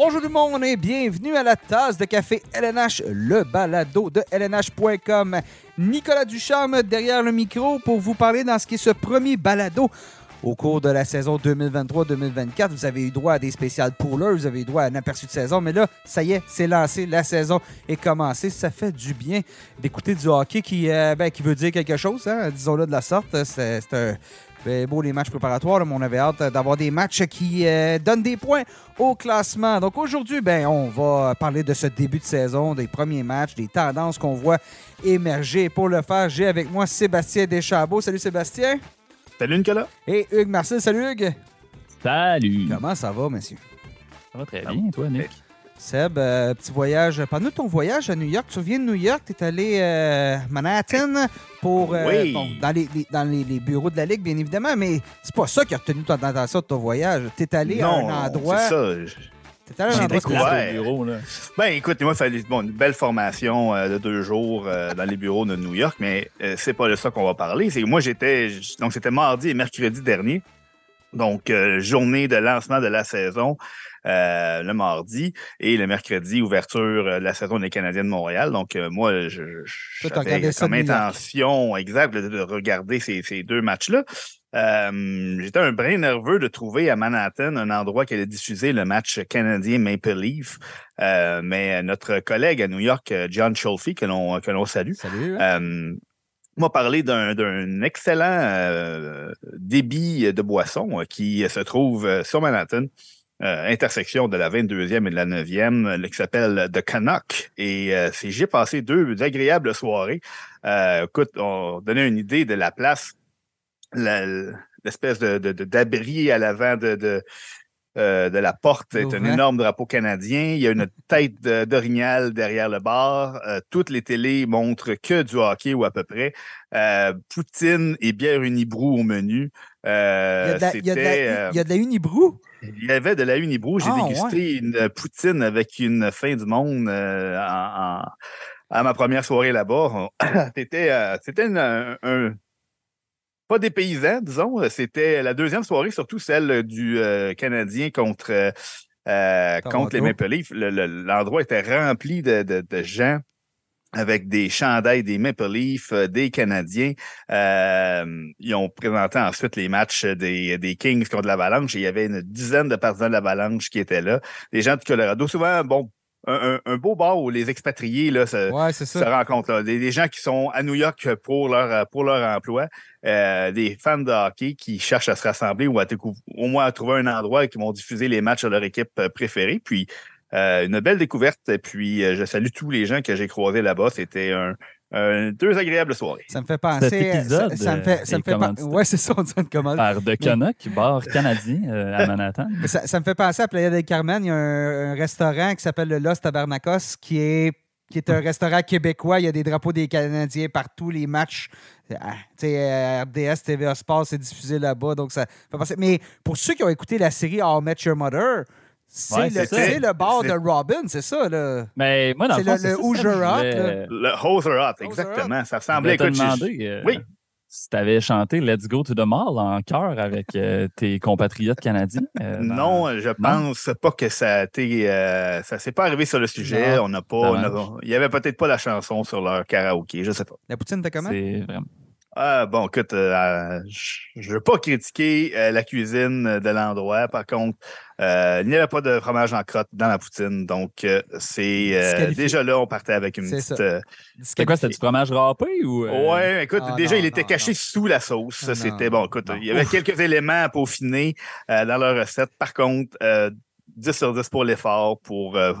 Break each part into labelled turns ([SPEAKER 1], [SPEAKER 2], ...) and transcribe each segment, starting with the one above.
[SPEAKER 1] Bonjour tout le monde et bienvenue à la tasse de café LNH, le balado de LNH.com. Nicolas Ducharme derrière le micro pour vous parler dans ce qui est ce premier balado au cours de la saison 2023-2024. Vous avez eu droit à des spéciales poolers, vous avez eu droit à un aperçu de saison, mais là, ça y est, c'est lancé, la saison est commencée. Ça fait du bien d'écouter du hockey qui, euh, ben, veut dire quelque chose, hein, disons-le de la sorte. C'est un beau les matchs préparatoires, mais on avait hâte d'avoir des matchs qui euh, donnent des points au classement. Donc aujourd'hui, ben, on va parler de ce début de saison, des premiers matchs, des tendances qu'on voit émerger. Pour le faire, j'ai avec moi Sébastien Deschambault. Salut Sébastien.
[SPEAKER 2] Salut Nicolas.
[SPEAKER 1] Et Hugues Marcel. Salut Hugues.
[SPEAKER 3] Salut.
[SPEAKER 1] Comment ça va, monsieur?
[SPEAKER 3] Ça va très bien, toi, Nick?
[SPEAKER 1] Seb, euh, petit voyage. Pendant ton voyage à New York, tu viens de New York, tu es allé euh, à Manhattan pour euh,
[SPEAKER 2] Oui.
[SPEAKER 1] bon, dans, les, les- dans les, les bureaux de la Ligue, bien évidemment, mais c'est pas ça qui a retenu ton attention de ton voyage. Tu es allé
[SPEAKER 2] non,
[SPEAKER 1] à un endroit.
[SPEAKER 2] c'est ça.
[SPEAKER 1] T'es allé à un
[SPEAKER 2] J'ai
[SPEAKER 1] endroit
[SPEAKER 2] découvert.
[SPEAKER 3] bureau, là.
[SPEAKER 2] Ben, écoute, moi, il fallait bon, une belle formation euh, de deux jours euh, dans les bureaux de New York, mais euh, c'est pas de ça qu'on va parler. C'est que moi, j'étais, donc c'était mardi et mercredi dernier, donc euh, journée de lancement de la saison. Euh, le mardi et le mercredi, ouverture euh, de la saison des Canadiens de Montréal. Donc, euh, moi, je, j'avais comme intention exacte de, de regarder ces, ces deux matchs-là. Euh, J'étais un brin nerveux de trouver à Manhattan un endroit qui allait diffuser le match canadien Maple Leaf. Euh, mais notre collègue à New York, John Scholfi, que l'on que l'on salue,
[SPEAKER 1] Salut.
[SPEAKER 2] euh, m'a parlé d'un d'un excellent débit de boisson qui se trouve sur Manhattan, euh, intersection de la 22e et de la 9e, euh, qui s'appelle The Canuck. Et euh, j'ai passé deux agréables soirées. Euh, écoute, on donnait une idée de la place, la- l'espèce de- d'abri à l'avant de, de, euh, de la porte est un énorme drapeau canadien. Il y a une tête d'orignal derrière le bar. Euh, toutes les télés montrent que du hockey ou à peu près. Euh, Poutine et bière Unibrou au menu.
[SPEAKER 1] il, y a de la, Unibrou?
[SPEAKER 2] il y avait de la Unibrou. J'ai
[SPEAKER 1] Ah,
[SPEAKER 2] dégusté une poutine avec une fin du monde en- en- à ma première soirée là-bas. C'était euh, c'était une- un, un- pas des paysans, disons. C'était la deuxième soirée, surtout celle du euh, Canadien contre, euh, euh, contre les Maple Leafs. Le- le- L'endroit était rempli de, de- de gens avec des chandails des Maple Leafs, euh, des Canadiens. Euh, ils ont présenté ensuite les matchs des, des Kings contre l'Avalanche et il y avait une dizaine de partisans de l'Avalanche qui étaient là. Des gens du Colorado. Souvent, bon, un, beau bar où les expatriés là, se,
[SPEAKER 1] Ouais,
[SPEAKER 2] se rencontrent. Là. Des, des gens qui sont à New York pour leur, pour leur emploi. Euh, des fans de hockey qui cherchent à se rassembler ou à au moins à trouver un endroit et qui vont diffuser les matchs de leur équipe euh, préférée. Puis, euh, une belle découverte. Et puis, euh, je salue tous les gens que j'ai croisés là-bas. C'était un, un- deux agréables soirées.
[SPEAKER 1] Ça me fait penser.
[SPEAKER 3] Cet épisode,
[SPEAKER 1] ça, ça me fait, ça
[SPEAKER 3] euh,
[SPEAKER 1] me fait
[SPEAKER 3] est
[SPEAKER 1] pen-
[SPEAKER 3] commandité.
[SPEAKER 1] Ouais, c'est ça, on dit une commande.
[SPEAKER 3] Par de Canuck, bar canadien euh, à Manhattan.
[SPEAKER 1] Mais Ça, ça me fait penser à Playa del Carmen. Il y a un, un restaurant qui s'appelle le Los Tabernacos qui est, qui est un restaurant québécois. Il y a des drapeaux des Canadiens partout. Les matchs, ah, tu sais, euh, RDS, TVA Sports, c'est diffusé là-bas. Donc ça fait penser. Mais pour ceux qui ont écouté la série How Met Your Mother, c'est
[SPEAKER 3] Ouais,
[SPEAKER 1] le,
[SPEAKER 3] c'est
[SPEAKER 1] le bar de Robin, c'est ça, là.
[SPEAKER 3] Mais moi, dans
[SPEAKER 1] C'est
[SPEAKER 3] le fond,
[SPEAKER 1] le-
[SPEAKER 3] c'est
[SPEAKER 1] le Hoosier
[SPEAKER 3] voulais-
[SPEAKER 2] Le Hoser Hot,
[SPEAKER 1] Hoser
[SPEAKER 2] exactement. Ça
[SPEAKER 3] je
[SPEAKER 2] ressemblait j'ai-
[SPEAKER 3] demander euh,
[SPEAKER 2] Oui.
[SPEAKER 3] si tu avais chanté Let's Go to the Mall en chœur avec euh, tes compatriotes canadiens. euh, dans-
[SPEAKER 2] Non, je pense pas que ça a été. euh, ça s'est pas arrivé sur le sujet.
[SPEAKER 1] Non.
[SPEAKER 2] On n'a pas. il y avait peut-être pas la chanson sur leur karaoké, je sais pas.
[SPEAKER 1] La poutine, t'as comment?
[SPEAKER 3] C'est vraiment.
[SPEAKER 2] Ah, bon, écoute, euh, je ne veux pas critiquer euh, la cuisine de l'endroit. Par contre, euh, il n'y avait pas de fromage en crotte dans la poutine. Donc, euh, c'est euh, déjà là, on partait avec une
[SPEAKER 1] C'est
[SPEAKER 2] petite.
[SPEAKER 1] ça.
[SPEAKER 3] C'était quoi, c'était du fromage râpé ou.
[SPEAKER 2] Ouais, écoute,
[SPEAKER 1] Ah,
[SPEAKER 2] déjà,
[SPEAKER 1] non,
[SPEAKER 2] il était
[SPEAKER 1] non,
[SPEAKER 2] caché
[SPEAKER 1] non.
[SPEAKER 2] sous la sauce.
[SPEAKER 1] Ah,
[SPEAKER 2] C'était bon. Écoute,
[SPEAKER 3] non.
[SPEAKER 2] il y avait quelques éléments à peaufiner euh, dans leur recette. Par contre, euh, 10 sur 10 pour l'effort, pour, euh,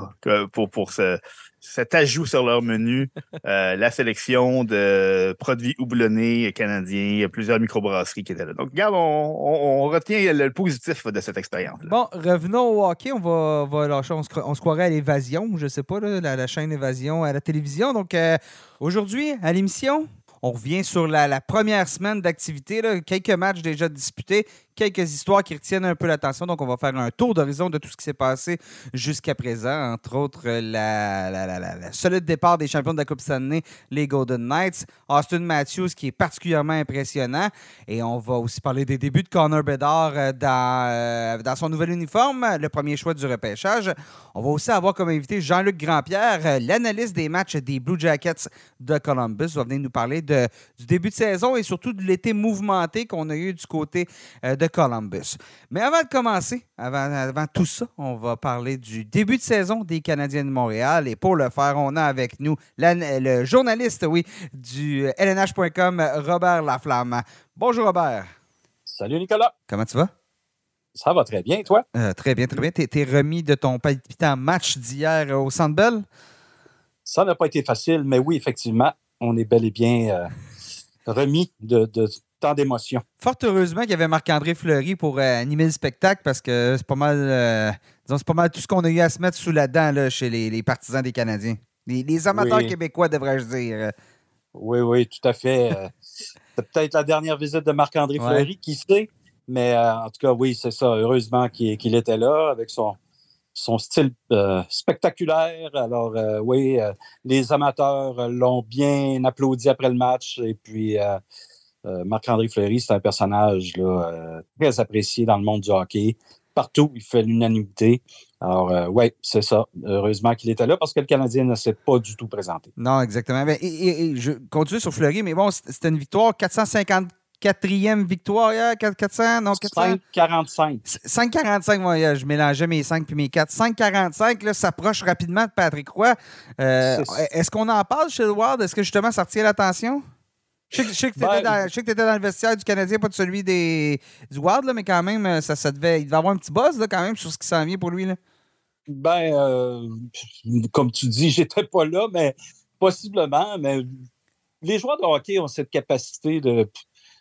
[SPEAKER 2] pour, pour ce, cet ajout sur leur menu, euh, la sélection de produits houblonnés canadiens, plusieurs microbrasseries qui étaient là. Donc, regarde, on, retient le positif de cette expérience.
[SPEAKER 1] Bon, revenons au hockey. On va, lâcher. On se, on se croirait à l'évasion, je sais pas, la chaîne Évasion à la télévision. Donc, euh, aujourd'hui, à l'émission, On revient sur la, première semaine d'activité, quelques matchs déjà disputés, quelques histoires qui retiennent un peu l'attention. Donc, on va faire un tour d'horizon de tout ce qui s'est passé jusqu'à présent. Entre autres, la, la, solide départ des champions de la Coupe Stanley, les Golden Knights. Austin Matthews, qui est particulièrement impressionnant. Et on va aussi parler des débuts de Connor Bedard euh, dans, euh, dans son nouvel uniforme, le premier choix du repêchage. On va aussi avoir comme invité Jean-Luc Grandpierre, euh, l'analyste des matchs des Blue Jackets de Columbus. va venir nous parler de, du début de saison et surtout de l'été mouvementé qu'on a eu du côté de Columbus. Mais avant de commencer, avant, avant, tout ça, on va parler du début de saison des Canadiens de Montréal. Et pour le faire, on a avec nous le journaliste oui, du LNH.com, Robert Laflamme. Bonjour Robert.
[SPEAKER 4] Salut Nicolas.
[SPEAKER 1] Comment tu vas?
[SPEAKER 4] Ça va très bien, toi?
[SPEAKER 1] Euh, très bien, très bien. Tu es, remis de ton palpitant match d'hier au Centre Bell?
[SPEAKER 4] Ça n'a pas été facile, mais oui, effectivement, on est bel et bien euh, remis de, de, tant d'émotions.
[SPEAKER 1] Fort heureusement qu'il y avait Marc-André Fleury pour euh, animer le spectacle parce que c'est pas mal euh, c'est pas mal tout ce qu'on a eu à se mettre sous la dent là, chez les, partisans des Canadiens. Les, amateurs québécois, devrais-je dire.
[SPEAKER 4] Oui, oui, tout à fait. C'est peut-être la dernière visite de Marc-André Fleury, qui sait. Mais en tout cas, oui, c'est ça. Heureusement qu'il était là avec son, son style spectaculaire. Alors, oui, les amateurs l'ont bien applaudi après le match. Et puis, euh, Marc-André Fleury, c'est un personnage euh, très apprécié dans le monde du hockey. Partout, il fait l'unanimité. Alors, euh, oui, c'est ça. Heureusement qu'il était là parce que le Canadien ne s'est pas du tout présenté.
[SPEAKER 1] Non, exactement. Et, je continue sur Fleury, mais bon, c'était une victoire, 454e victoire hier, 400, non,
[SPEAKER 4] 5,45.
[SPEAKER 1] 5,45, je mélangeais mes 5 puis mes 4. 5,45, là, s'approche rapidement de Patrick Roy. Est-ce qu'on en parle chez le Ward? Est-ce que justement ça retient l'attention? Je sais, que tu étais, ben, dans le vestiaire du Canadien, pas de celui des, du Wild, là, mais quand même, euh, ça, ça devait, il devait avoir un petit buzz là, quand même sur ce qui s'en vient pour lui. Là.
[SPEAKER 4] Ben, euh, comme tu dis, j'étais pas là, mais possiblement. Mais les joueurs de hockey ont cette capacité de,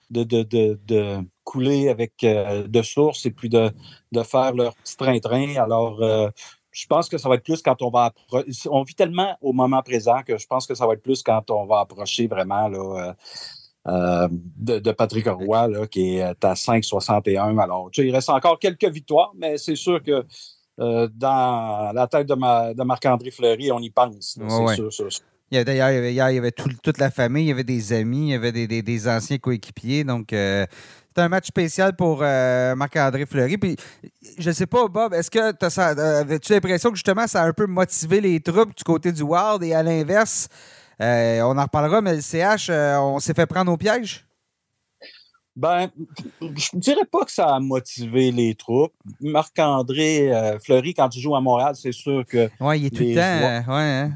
[SPEAKER 4] de, de, de, couler avec euh, de sources et puis de, de faire leur petit train-train. Alors, je pense que ça va être plus quand on va On vit tellement au moment présent que je pense que ça va être plus quand on va approcher vraiment là, euh, euh, de, Patrick Roy, là, qui est à 5,61. Alors, tu sais, il reste encore quelques victoires, mais c'est sûr que euh, dans la tête de, de Marc-André Fleury, on y pense. c'est sûr, sûr,
[SPEAKER 1] Il y D'ailleurs, il y avait, toute la famille, il y avait des amis, il y avait des, anciens coéquipiers. Donc, c'est un match spécial pour euh, Marc-André Fleury. Puis, je sais pas, Bob, est-ce que euh, avais-tu l'impression que justement ça a un peu motivé les troupes du côté du Wild et à l'inverse, euh, on en reparlera, mais le CH, on s'est fait prendre au piège?
[SPEAKER 4] Ben, je ne dirais pas que ça a motivé les troupes. Marc-André Fleury, quand il joue à Montréal, c'est sûr que.
[SPEAKER 1] Oui, il est tout le temps. ouais, hein.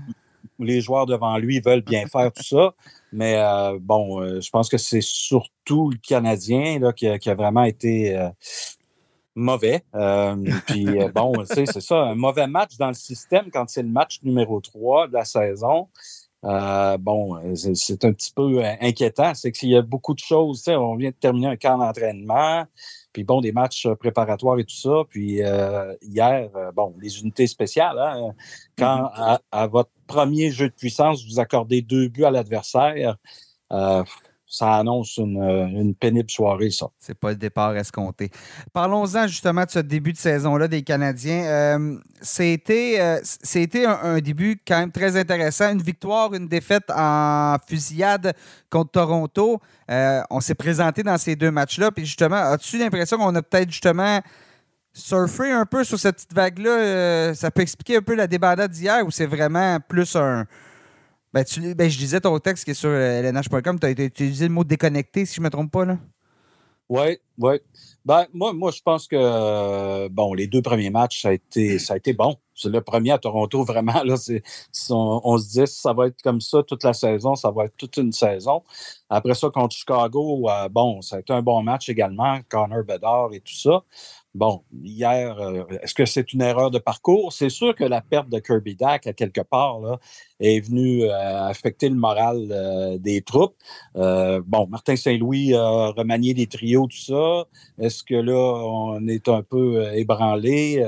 [SPEAKER 4] Les joueurs devant lui veulent bien faire tout ça. Mais euh, bon, euh, je pense que c'est surtout le Canadien là, qui, a, vraiment été euh, mauvais. puis bon, c'est ça, un mauvais match dans le système quand c'est le match numéro 3 de la saison. bon, c'est un petit peu inquiétant. C'est qu'il y a beaucoup de choses. On vient de terminer un camp d'entraînement. Puis bon, des matchs préparatoires et tout ça. Puis euh, hier, euh, bon, les unités spéciales, hein, quand mm-hmm. à, votre premier jeu de puissance, vous accordez deux buts à l'adversaire, ça annonce une, pénible soirée, ça.
[SPEAKER 1] C'est pas le départ escompté. Parlons-en justement de ce début de saison-là des Canadiens. Euh, c'était un, début quand même très intéressant. Une victoire, une défaite en fusillade contre Toronto. Euh, on s'est présenté dans ces deux matchs-là. Puis justement, as-tu l'impression qu'on a peut-être justement surfé un peu sur cette petite vague-là? Euh, ça peut expliquer un peu la débandade d'hier ou c'est vraiment plus un ben, tu, ben, je disais ton texte qui est sur lnh.com, tu as utilisé le mot déconnecté, si je ne me trompe pas.
[SPEAKER 4] Oui, oui. Ben, moi, je pense que euh, les deux premiers matchs, ça a été, ça a bon. C'est le premier à Toronto, vraiment. Là, on, se dit ça va être comme ça toute la saison, ça va être toute une saison. Après ça, contre Chicago, euh, bon, ça a été un bon match également, Connor Bedard et tout ça. Bon, hier, euh, est-ce que c'est une erreur de parcours? C'est sûr que la perte de Kirby Dack, à quelque part, est venue euh, affecter le moral euh, des troupes. bon, Martin Saint-Louis a remanié les trios, tout ça. Est-ce que là, on est un peu ébranlé?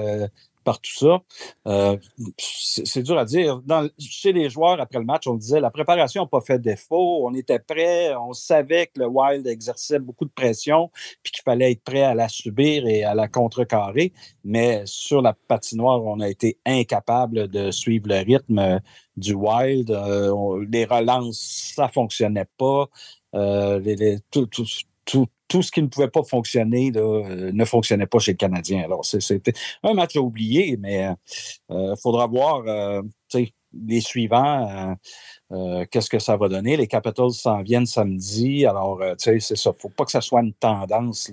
[SPEAKER 4] Par tout ça. Euh, c'est dur à dire. chez les joueurs, après le match, on disait la préparation n'a pas fait défaut. On était prêt. On savait que le Wild exerçait beaucoup de pression puis qu'il fallait être prêt à la subir et à la contrecarrer. Mais sur la patinoire, on a été incapable de suivre le rythme du Wild. Euh, les relances, ça ne fonctionnait pas. Euh, ce qui ne pouvait pas fonctionner euh, ne fonctionnait pas chez le Canadien. Alors, c'était un match à oublier, mais il euh, faudra voir euh, les suivants. Qu'est-ce que ça va donner? Les Capitals s'en viennent samedi. Alors, c'est ça. Il ne faut pas que ça soit une tendance.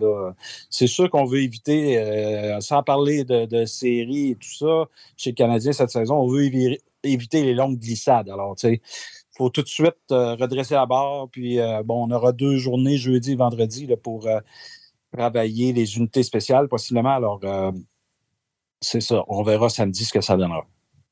[SPEAKER 4] C'est sûr qu'on veut éviter, sans parler de, séries et tout ça, chez le Canadien cette saison, on veut éviter les longues glissades. Alors, tu sais, faut tout de suite euh, redresser la barre. Puis, euh, bon, on aura deux journées, jeudi et vendredi, là, pour euh, travailler les unités spéciales, possiblement. Alors, c'est ça. On verra samedi ce que ça donnera.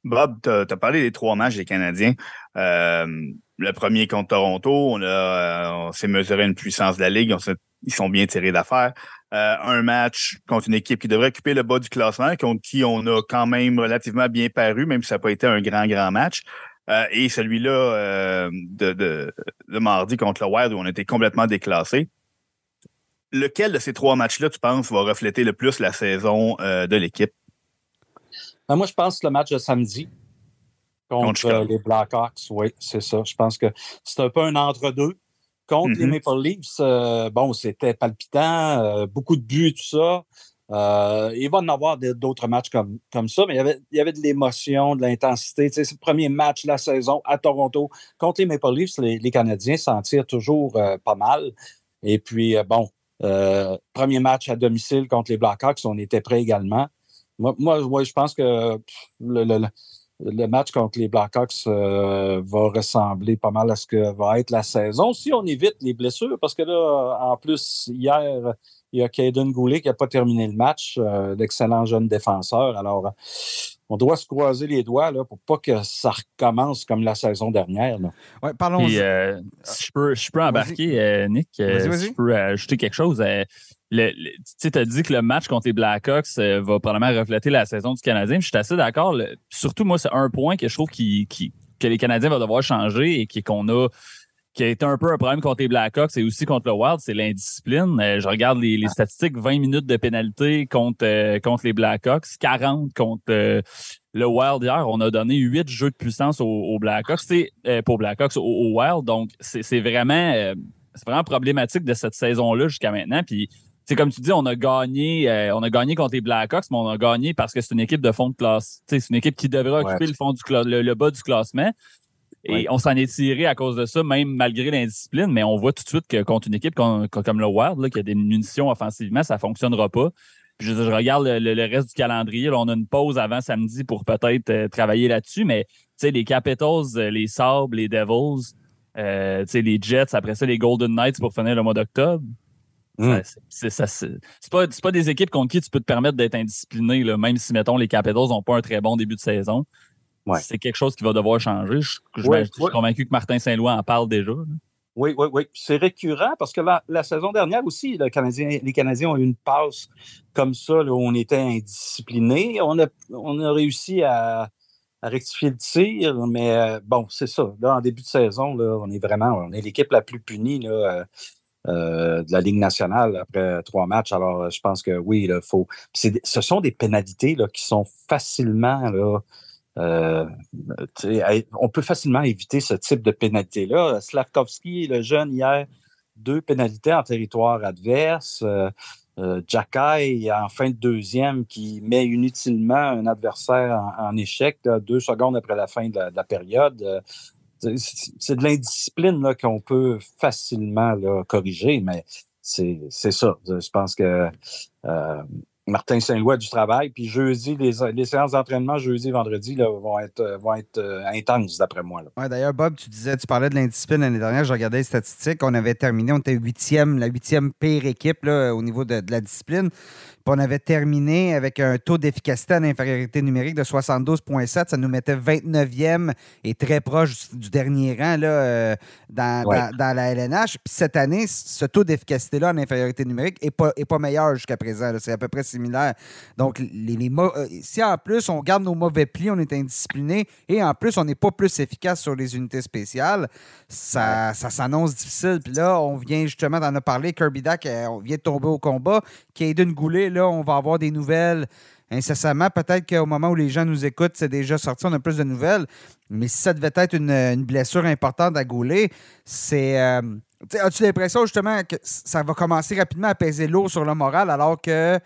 [SPEAKER 2] Bob, tu as, parlé des trois matchs des Canadiens. le premier contre Toronto, on, s'est mesuré une puissance de la Ligue. ils sont bien tirés d'affaire. un match contre une équipe qui devrait occuper le bas du classement, contre qui on a quand même relativement bien paru, même si ça n'a pas été un grand, grand match. Euh, et celui-là euh, de, de, mardi contre le Wild où on était complètement déclassé. Lequel de ces trois matchs-là, tu penses, va refléter le plus la saison euh, de l'équipe?
[SPEAKER 4] Ben, moi, je pense le match de samedi contre, les Blackhawks. Oui, c'est ça. Je pense que c'est un peu un entre-deux. Contre les mm-hmm. Maple Leafs, bon, c'était palpitant, beaucoup de buts, tout ça. Euh, il va en avoir d'autres matchs comme, comme ça, mais il y avait, il y avait de l'émotion, de l'intensité. c'est le premier match de la saison à Toronto. Contre les Maple Leafs, les, Canadiens s'en tirent toujours euh, pas mal. Et puis, euh, bon, premier match à domicile contre les Blackhawks, on était prêts également. Moi, moi, je pense que le, match contre les Blackhawks va ressembler pas mal à ce que va être la saison. Si on évite les blessures, parce que là, en plus, hier, il y a Caden Goulet qui n'a pas terminé le match, euh, l'excellent jeune défenseur. Alors, on doit se croiser les doigts là, pour pas que ça recommence comme la saison dernière.
[SPEAKER 3] Oui, parlons euh, si je peux, je peux embarquer, euh, Nick, si je peux ajouter quelque chose. tu as dit que le match contre les Blackhawks va probablement refléter la saison du Canadien. Je suis assez d'accord. Surtout, moi, c'est un point que je trouve que les Canadiens vont devoir changer et qu'on a qui a été un peu un problème contre les Blackhawks et aussi contre le Wild, c'est l'indiscipline. Euh, je regarde les, ah. statistiques, 20 minutes de pénalité contre, euh, contre les Blackhawks, 40 contre euh, le Wild hier. On a donné 8 jeux de puissance aux, Blackhawks, c'est pour Blackhawks au, Wild. Donc, c'est vraiment, vraiment problématique de cette saison-là jusqu'à maintenant. Puis, c'est comme tu dis, on a gagné, on a gagné contre les Blackhawks, mais on a gagné parce que c'est une équipe de fond de classe. C'est une équipe qui devrait occuper le fond du le, bas du classement. Et on s'en est tiré à cause de ça, même malgré l'indiscipline, mais on voit tout de suite que contre une équipe comme, le Wild, qui a des munitions offensivement, ça ne fonctionnera pas. je, regarde le, reste du calendrier. on a une pause avant samedi pour peut-être euh, travailler là-dessus, mais les Capitals, euh, les Sabres, les Devils, euh, les Jets, après ça, les Golden Knights pour finir le mois d'octobre. Hmm. C'est pas, pas des équipes contre qui tu peux te permettre d'être indiscipliné, là, même si, mettons, les Capitals n'ont pas un très bon début de saison. C'est quelque chose qui va devoir changer. Je, suis convaincu que Martin Saint-Louis en parle déjà.
[SPEAKER 4] Oui, oui, oui. C'est récurrent parce que la, saison dernière aussi, les Canadiens ont eu une passe comme ça où on était indiscipliné. On a, on a réussi à, rectifier le tir, mais euh, bon, c'est ça. Là, en début de saison, là, on est vraiment on est l'équipe la plus punie euh, euh, de la Ligue nationale après trois matchs. Alors, je pense que oui, il faut. Ce sont des pénalités là, qui sont facilement euh, on peut facilement éviter ce type de pénalité-là. Slavkovski, le jeune, hier, deux pénalités en territoire adverse. Euh, euh en fin de deuxième qui met inutilement un adversaire en, échec deux secondes après la fin de la, période. Euh, c'est de l'indiscipline qu'on peut facilement corriger, mais c'est ça. Je pense que Martin Saint-Louis du travail. Puis jeudi, les, séances d'entraînement jeudi vendredi vont être, vont être euh, intenses, d'après moi.
[SPEAKER 1] Ouais, D'ailleurs, Bob, tu disais, tu parlais de l'indiscipline l'année dernière. Je regardais les statistiques. On avait terminé, on était huitième, la huitième pire équipe au niveau de, la discipline on avait terminé avec un taux d'efficacité à l'infériorité numérique de 72,7. Ça nous mettait 29e et très proche du dernier rang là, euh, dans, la LNH. Puis cette année, ce taux d'efficacité-là en infériorité numérique n'est pas, est pas meilleur jusqu'à présent. C'est à peu près similaire. Donc, les, les euh, si en plus on garde nos mauvais plis, on est indiscipliné et en plus on n'est pas plus efficace sur les unités spéciales, ça, ça s'annonce difficile. Puis là, on vient justement d'en parler. Kirby Dack, euh, on vient de tomber au combat. Kaden Goulet, on va avoir des nouvelles incessamment. Peut-être qu'au moment où les gens nous écoutent, c'est déjà sorti, on a plus de nouvelles. Mais si ça devait être une, blessure importante à Goulet, c'est. Euh, as-tu l'impression justement que ça va commencer rapidement à peser lourd sur le moral alors que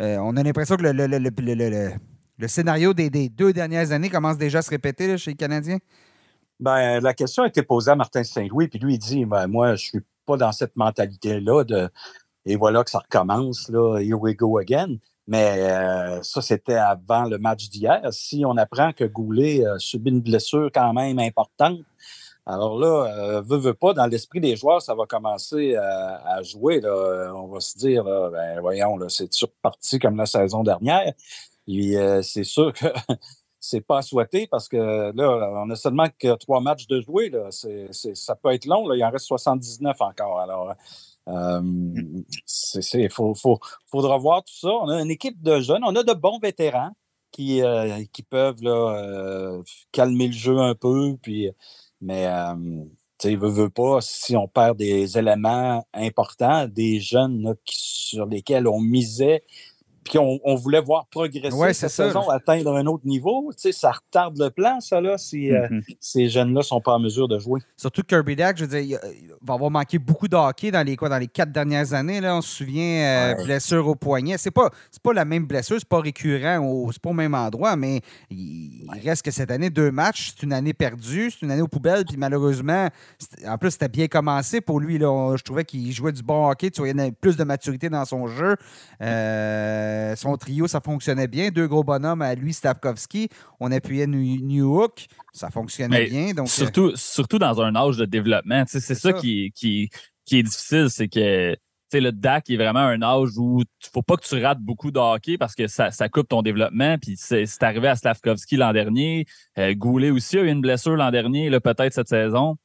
[SPEAKER 1] euh, on a l'impression que le, scénario des, deux dernières années commence déjà à se répéter chez les Canadiens?
[SPEAKER 4] Ben, la question a été posée à Martin Saint-Louis, puis lui, il dit ben, Moi, je suis pas dans cette mentalité-là de et voilà que ça recommence, là, here we go again. Mais euh, ça, c'était avant le match d'hier. Si on apprend que Goulet a subi une blessure quand même importante, alors là, euh, veut, veut pas, dans l'esprit des joueurs, ça va commencer à, jouer. Là. On va se dire, ben, voyons, là, c'est surparti comme la saison dernière. Et euh, c'est sûr que c'est pas à souhaiter parce que là, on a seulement que trois matchs de jouer. Là. ça peut être long. Là. Il en reste 79 encore. Alors, il euh, faudra voir tout ça. On a une équipe de jeunes, on a de bons vétérans qui, euh, qui peuvent euh, calmer le jeu un peu. Puis, mais tu veut, veut pas, si on perd des éléments importants, des jeunes sur lesquels on misait puis on, voulait voir progresser cette saison, atteindre un autre niveau. Tu sais, ça retarde le plan, ça, là, si euh, mm-hmm. ces jeunes-là ne sont pas en mesure de jouer.
[SPEAKER 1] Surtout Kirby Dack, je veux dire, il va avoir manqué beaucoup de hockey dans les, quoi, dans les quatre dernières années. Là, on se souvient, euh, blessure au poignet. C'est pas, pas la même blessure, c'est pas récurrent, c'est pas au même endroit, mais il, reste que cette année, deux matchs, c'est une année perdue, c'est une année aux poubelles, puis malheureusement, en plus, c'était bien commencé pour lui. Là, je trouvais qu'il jouait du bon hockey, tu voyais plus de maturité dans son jeu. Euh, euh, son trio, ça fonctionnait bien. Deux gros bonhommes à lui, Stavkovski. On appuyait New, Hook. Ça fonctionnait bien. Donc,
[SPEAKER 3] euh, surtout, dans un âge de développement. C'est ça, qui, qui, qui, est difficile. C'est que le DAC est vraiment un âge où il faut pas que tu rates beaucoup de hockey parce que ça, ça coupe ton développement. Puis c'est arrivé à Slavkovski l'an dernier. Euh, Goulet aussi a eu une blessure l'an dernier, peut-être cette saison.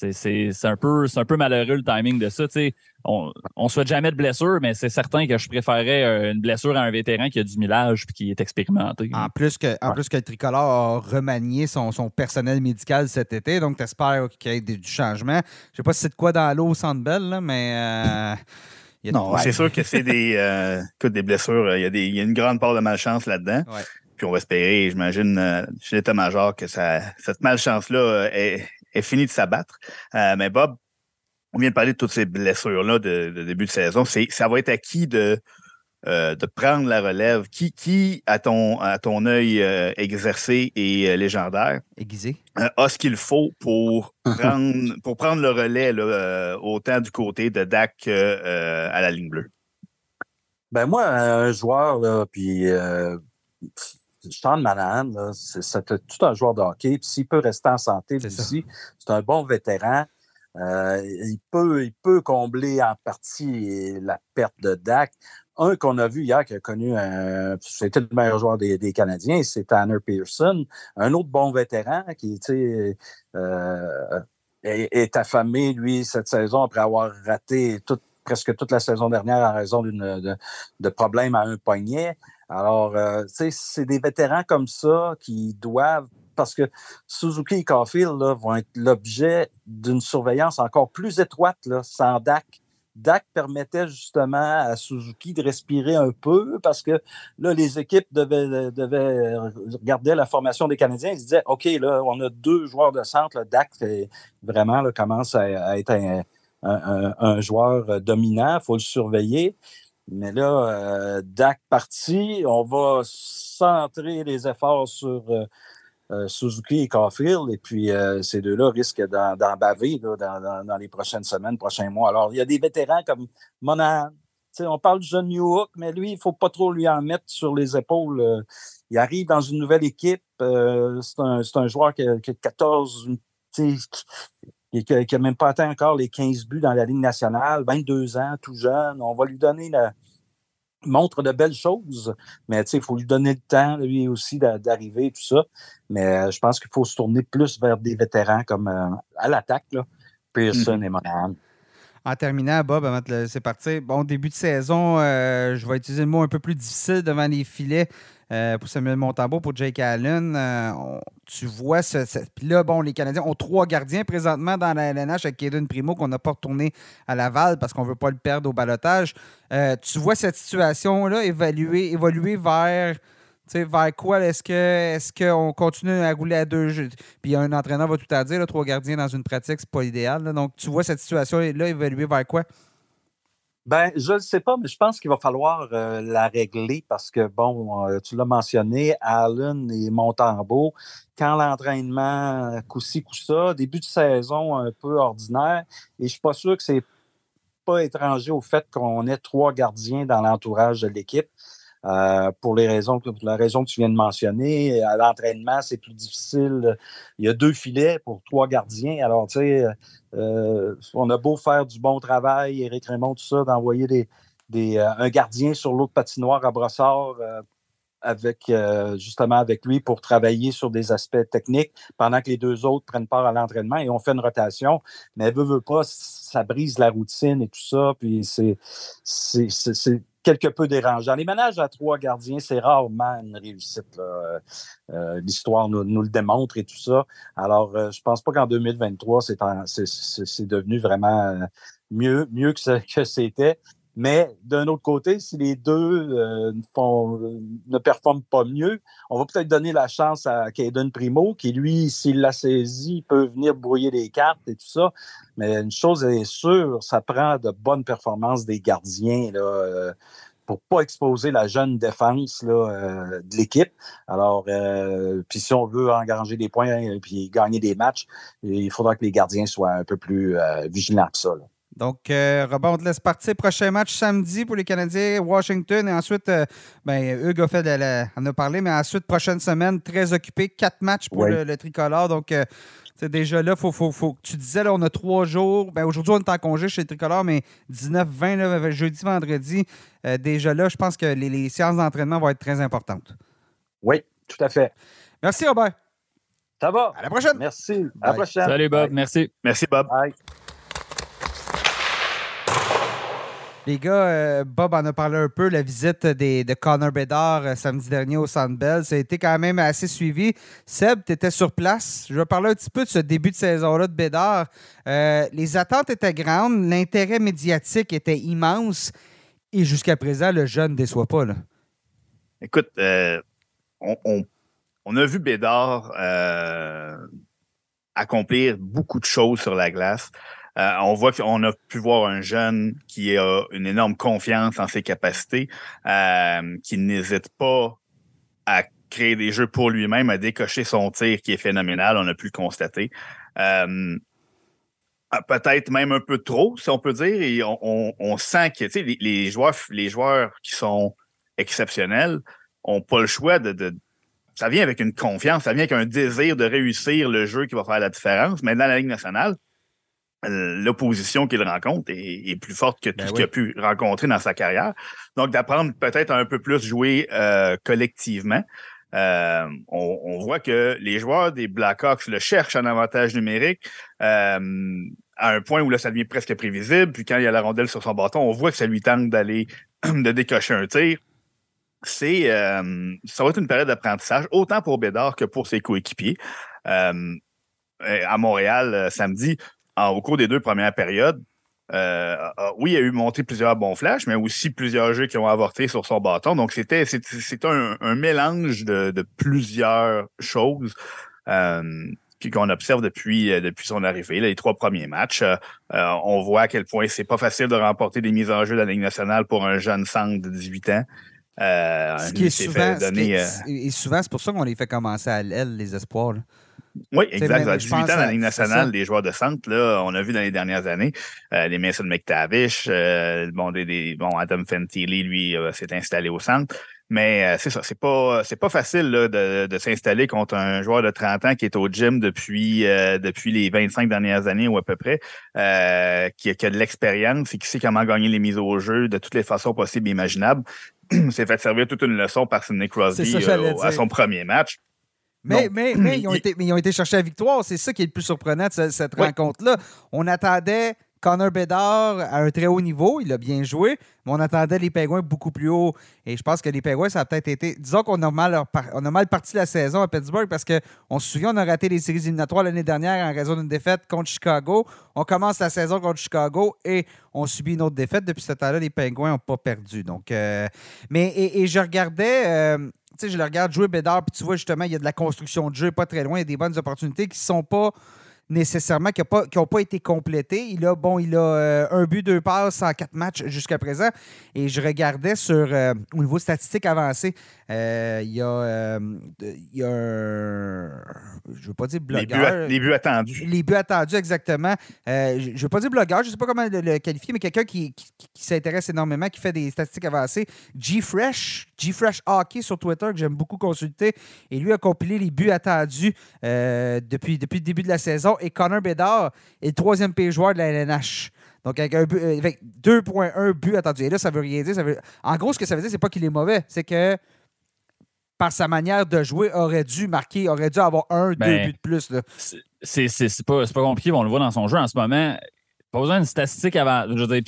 [SPEAKER 3] C'est un, peu, un peu malheureux le timing de ça. On ne souhaite jamais de blessure, mais c'est certain que je préférerais euh, une blessure à un vétéran qui a du millage et qui est expérimenté.
[SPEAKER 1] En plus que, en plus que le tricolore a remanié son, son personnel médical cet été, donc tu espères qu'il y ait du changement. Je ne sais pas si c'est de quoi dans l'eau au Centre Bell, mais. Euh,
[SPEAKER 2] non, c'est sûr que c'est des, euh, des blessures. Il y, a des, il y, a une grande part de malchance là-dedans. Puis on va espérer, j'imagine, chez l'état-major, que ça, cette malchance-là est, est fini de s'abattre. Euh, mais Bob, on vient de parler de toutes ces blessures-là de, début de saison. Ça va être à qui de, euh, de prendre la relève? Qui, qui à ton, à ton œil euh, exercé et légendaire,
[SPEAKER 1] aiguisé,
[SPEAKER 2] a ce qu'il faut pour prendre, pour prendre le relais autant du côté de Dak à la ligne bleue?
[SPEAKER 4] Ben moi, un joueur, puis Sean Manahan, c'est tout un joueur de hockey. Puis s'il peut rester en santé aussi, c'est un bon vétéran. Euh, il, peut, il peut combler en partie la perte de Dak. Un qu'on a vu hier qui a connu un. C'était le meilleur joueur des, Canadiens, c'est Tanner Pearson. Un autre bon vétéran qui, euh, est, affamé, lui, cette saison, après avoir raté presque toute la saison dernière en raison de, de problèmes à un poignet. Alors, euh, tu sais, c'est des vétérans comme ça qui doivent, parce que Suzuki et Caulfield vont être l'objet d'une surveillance encore plus étroite là, sans DAC. DAC permettait justement à Suzuki de respirer un peu parce que là, les équipes devaient, devaient regarder la formation des Canadiens. Ils se disaient, OK, là, on a deux joueurs de centre. DAC vraiment là, commence à, être un, un, joueur dominant. Il faut le surveiller. Mais là, euh, DAC parti, on va centrer les efforts sur euh, euh, Suzuki et Caulfield, et puis ces deux-là risquent d'en baver dans, les prochaines semaines, prochains mois. Alors, il y a des vétérans comme Monahan. On parle du jeune New mais lui, il ne faut pas trop lui en mettre sur les épaules. il arrive dans une nouvelle équipe. c'est un, joueur qui a, 14, qui n'a même pas atteint encore les 15 buts dans la Ligue nationale, 22 ans, tout jeune. On va lui donner la, montre de belles choses, mais il faut lui donner le temps, lui aussi, d'arriver, tout ça. Mais euh, je pense qu'il faut se tourner plus vers des vétérans comme euh, à l'attaque, Pearson mm-hmm. et Monahan.
[SPEAKER 1] En terminant, Bob, avant de laisser partir, bon, début de saison, euh, je vais utiliser le mot un peu plus difficile devant les filets euh, pour Samuel Montambeau, pour Jake Allen. Euh, tu vois, ce, là, bon, les Canadiens ont trois gardiens présentement dans la LNH avec Kaden Primo qu'on n'a pas retourné à Laval parce qu'on ne veut pas le perdre au balotage. tu vois cette situation-là évoluer, évoluer vers vers quoi? Est-ce est-ce qu'on continue à rouler à deux jeux? Puis un entraîneur va tout à dire, trois gardiens dans une pratique, c'est pas idéal. Donc, tu vois cette situation-là évoluer vers quoi?
[SPEAKER 4] Ben, je ne sais pas, mais je pense qu'il va falloir euh, la régler parce que, bon, euh, tu l'as mentionné, Allen et Montembeau, quand l'entraînement coup-ci, coup-ça, début de saison un peu ordinaire, et je suis pas sûr que c'est pas étranger au fait qu'on ait trois gardiens dans l'entourage de l'équipe. Euh, pour les raisons, pour la raison que tu viens de mentionner. À l'entraînement, c'est plus difficile. Il y a deux filets pour trois gardiens. Alors, tu sais, euh, on a beau faire du bon travail, Éric Raymond, tout ça, d'envoyer des, euh, un gardien sur l'autre patinoire à Brossard avec justement avec lui pour travailler sur des aspects techniques pendant que les deux autres prennent part à l'entraînement et on fait une rotation. Mais veut, veut pas, ça brise la routine et tout ça. Puis c'est quelque peu dérangeant. Les ménages à trois gardiens, c'est rarement une réussite. Euh, euh, l'histoire nous, le démontre et tout ça. Alors, je euh, je pense pas qu'en 2023, c'est devenu vraiment mieux, mieux que c'était. Mais d'un autre côté, si les deux ne performent pas mieux, on va peut-être donner la chance à Caden Primo, qui lui, s'il l'a saisi, peut venir brouiller les cartes et tout ça. Mais une chose est sûre, ça prend de bonnes performances des gardiens là, euh, pour pas exposer la jeune défense euh, de l'équipe. Alors, euh, puis si on veut engranger des points et puis gagner des matchs, il faudra que les gardiens soient un peu plus vigilants que ça.
[SPEAKER 1] Donc, euh, Robert, on te laisse partir. Prochain match samedi pour les Canadiens, Washington. Et ensuite, euh, ben, Hugues a, fait en a parlé, mais ensuite, prochaine semaine, très occupé. Quatre matchs pour le, tricolore. Donc, euh, c'est déjà là, faut, faut, faut, tu disais, là, on a trois jours. Ben, aujourd'hui, on est en congé chez les tricolores, mais 19, 20, jeudi, vendredi. déjà là, je pense que les, les séances d'entraînement vont être très importantes.
[SPEAKER 4] Oui, tout à fait.
[SPEAKER 1] Merci, Robert.
[SPEAKER 4] Ça va.
[SPEAKER 1] À la prochaine.
[SPEAKER 4] Merci. À la prochaine.
[SPEAKER 3] Salut, Bob. Merci.
[SPEAKER 2] Merci, Bob.
[SPEAKER 4] Bye.
[SPEAKER 1] Les gars, euh, Bob en a parlé un peu, la visite de Connor Bedard euh, samedi dernier au Sandbell. Ça a été quand même assez suivi. Seb, tu étais sur place. Je vais parler un petit peu de ce début de saison-là de Bédard. Euh, les attentes étaient grandes, l'intérêt médiatique était immense. Et jusqu'à présent, le jeune ne déçoit pas.
[SPEAKER 2] Écoute, on, a vu Bédard accomplir beaucoup de choses sur la glace. Euh, on voit qu'on a pu voir un jeune qui a une énorme confiance en ses capacités, euh, qui n'hésite pas à créer des jeux pour lui-même, à décocher son tir qui est phénoménal, on a pu le constater. Euh, peut-être même un peu trop, si on peut dire, et on, sent que les, les, joueurs, les joueurs qui sont exceptionnels n'ont pas le choix de, ça vient avec une confiance, ça vient avec un désir de réussir le jeu qui va faire la différence. Mais dans la Ligue nationale, l'opposition qu'il rencontre est, plus forte que tout ben ce qu'il a pu rencontrer dans sa carrière. Donc, d'apprendre peut-être à un peu plus jouer euh, collectivement. Euh, on, voit que les joueurs des Blackhawks le cherchent en avantage numérique euh, à un point où là, ça devient presque prévisible. Puis quand il y a la rondelle sur son bâton, on voit que ça lui tente d'aller de décocher un tir. C'est ça va être une période d'apprentissage, autant pour Bédard que pour ses coéquipiers. à Montréal, samedi, au cours des deux premières périodes, euh, oui, il a eu monté plusieurs bons flashs, mais aussi plusieurs jeux qui ont avorté sur son bâton. Donc, c'était un, un, mélange de, plusieurs choses euh, qu'on observe depuis, euh, depuis son arrivée. les trois premiers matchs, on voit à quel point c'est pas facile de remporter des mises en jeu de la Ligue nationale pour un jeune centre de 18 ans.
[SPEAKER 1] ce qui est souvent, et souvent c'est pour ça qu'on les fait commencer à l'aile, les espoirs.
[SPEAKER 2] Oui, exact. À 18 ans dans la Ligue nationale, des joueurs de centre, là, on a vu dans les dernières années, euh, les Mason McTavish, euh, bon, des, bon, Adam Fentilly, lui, euh, s'est installé au centre. Mais c'est ça, c'est pas c'est pas facile là, de, de s'installer contre un joueur de 30 ans qui est au gym depuis depuis les 25 dernières années ou à peu près, qui, qui, a de l'expérience et qui sait comment gagner les mises au jeu de toutes les façons possibles et imaginables. s'est fait servir toute une leçon par Sidney Crosby à son premier match.
[SPEAKER 1] Mais, mais, mais, ils ont été, ils ont été chercher la victoire. C'est ça qui est le plus surprenant de cette, rencontre-là. On attendait Connor Bedard à un très haut niveau, il a bien joué, mais on attendait les Pingouins beaucoup plus haut. Et je pense que les Pingouins, ça a peut-être été. Disons qu'on a mal, on a mal parti la saison à Pittsburgh parce qu'on se souvient, on a raté les séries éliminatoires l'année dernière en raison d'une défaite contre Chicago. On commence la saison contre Chicago et on subit une autre défaite. Depuis ce temps-là, les Pingouins n'ont pas perdu. Donc, euh, mais et, je regardais. Euh, tu sais, je le regarde jouer Bédard, puis tu vois justement, il y a de la construction de jeu pas très loin, il y a des bonnes opportunités qui ne sont pas nécessairement, qui n'ont pas, été complétés. Il a, bon, il a euh, un but, deux passes en quatre matchs jusqu'à présent. Et je regardais sur, euh, au niveau statistique avancé, euh, il y a, il y a un, je veux pas dire blogueur.
[SPEAKER 2] Les buts, attendus.
[SPEAKER 1] Les buts attendus, exactement. je ne veux pas dire blogueur, je ne sais pas comment le, qualifier, mais quelqu'un qui, s'intéresse énormément, qui fait des statistiques avancées. G-Fresh, G-Fresh Hockey sur Twitter, que j'aime beaucoup consulter. Et lui a compilé les buts attendus depuis, depuis le début de la saison et Connor Bedard est le troisième pire joueur de la LNH. Donc, avec, 2,1 euh, buts attendus. Et là, ça veut rien dire. En gros, ce que ça veut dire, c'est pas qu'il est mauvais. C'est que par sa manière de jouer, aurait dû marquer, aurait dû avoir un, deux ben, buts de plus.
[SPEAKER 3] C'est pas, pas compliqué, on le voit dans son jeu en ce moment. Pas besoin d'une statistique avant. Je veux dire,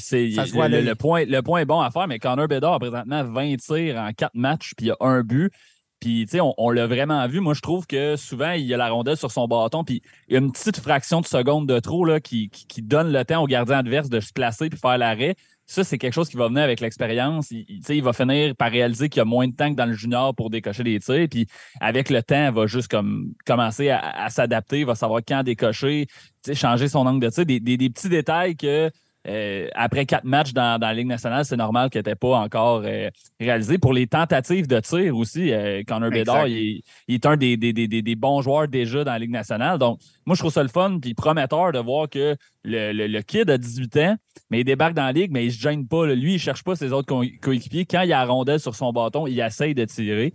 [SPEAKER 3] le, le, point, le point est bon à faire, mais Connor Bedard a présentement 20 tirs en 4 matchs, puis il y a un but. Puis, tu sais, on, l'a vraiment vu. Moi, je trouve que souvent, il y a la rondelle sur son bâton, puis il y a une petite fraction de seconde de trop là, qui, qui, donne le temps au gardien adverse de se placer puis faire l'arrêt. Ça, c'est quelque chose qui va venir avec l'expérience. Il, il va finir par réaliser qu'il y a moins de temps que dans le junior pour décocher des tirs. Puis, avec le temps, il va juste comme commencer à, s'adapter, il va savoir quand décocher, changer son angle de tir. des, des petits détails que euh, après quatre matchs dans, la Ligue nationale, c'est normal qu'il n'était pas encore euh, réalisé. Pour les tentatives de tir aussi, euh, Connor Bedard, il, est un des, des, bons joueurs déjà dans la Ligue nationale. Donc, moi, je trouve ça le fun puis prometteur de voir que le, kid a 18 ans, mais il débarque dans la Ligue, mais il ne se gêne pas. Lui, il ne cherche pas ses autres coéquipiers. Quand il a la rondelle sur son bâton, il essaye de tirer.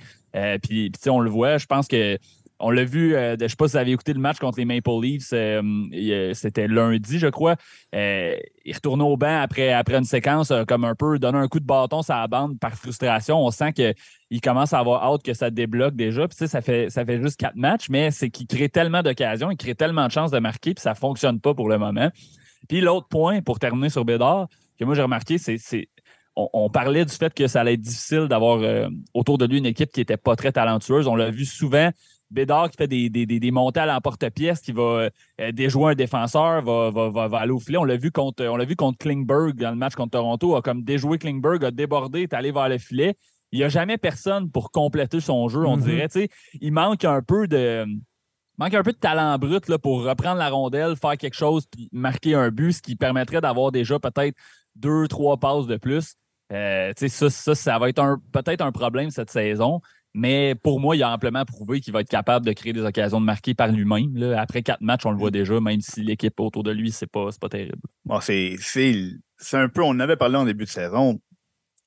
[SPEAKER 3] puis, puis on le voit, je pense que on l'a vu, euh, je ne sais pas si vous avez écouté le match contre les Maple Leafs, euh, euh, c'était lundi, je crois. il retourne au banc après, après une séquence, comme un peu, donner un coup de bâton sur la bande par frustration. On sent qu'il commence à avoir hâte que ça débloque déjà. Puis, ça fait, ça fait juste quatre matchs, mais c'est qu'il crée tellement d'occasions, il crée tellement de chances de marquer, puis ça ne fonctionne pas pour le moment. Puis l'autre point, pour terminer sur Bédard, que moi j'ai remarqué, c'est on, parlait du fait que ça allait être difficile d'avoir autour de lui une équipe qui n'était pas très talentueuse. On l'a vu souvent Bédard qui fait des, des, montées à l'emporte-pièce, qui va euh, déjouer un défenseur, va, va, aller au filet. On l'a vu contre on l'a vu contre Klingberg dans le match contre Toronto, a comme déjoué Klingberg, a débordé, est allé vers le filet. Il n'y a jamais personne pour compléter son jeu, on mm-hmm. dirait. Il manque un peu de. manque un peu de talent brut là, pour reprendre la rondelle, faire quelque chose, puis marquer un but, ce qui permettrait d'avoir déjà peut-être deux, trois passes de plus. Euh, ça, ça, ça va être peut-être un problème cette saison. Mais pour moi, il a amplement prouvé qu'il va être capable de créer des occasions de marquer par lui-même. Après quatre matchs, on le voit déjà, même si l'équipe autour de lui, c'est pas, pas terrible.
[SPEAKER 2] Bon, c'est un peu, on en avait parlé en début de saison.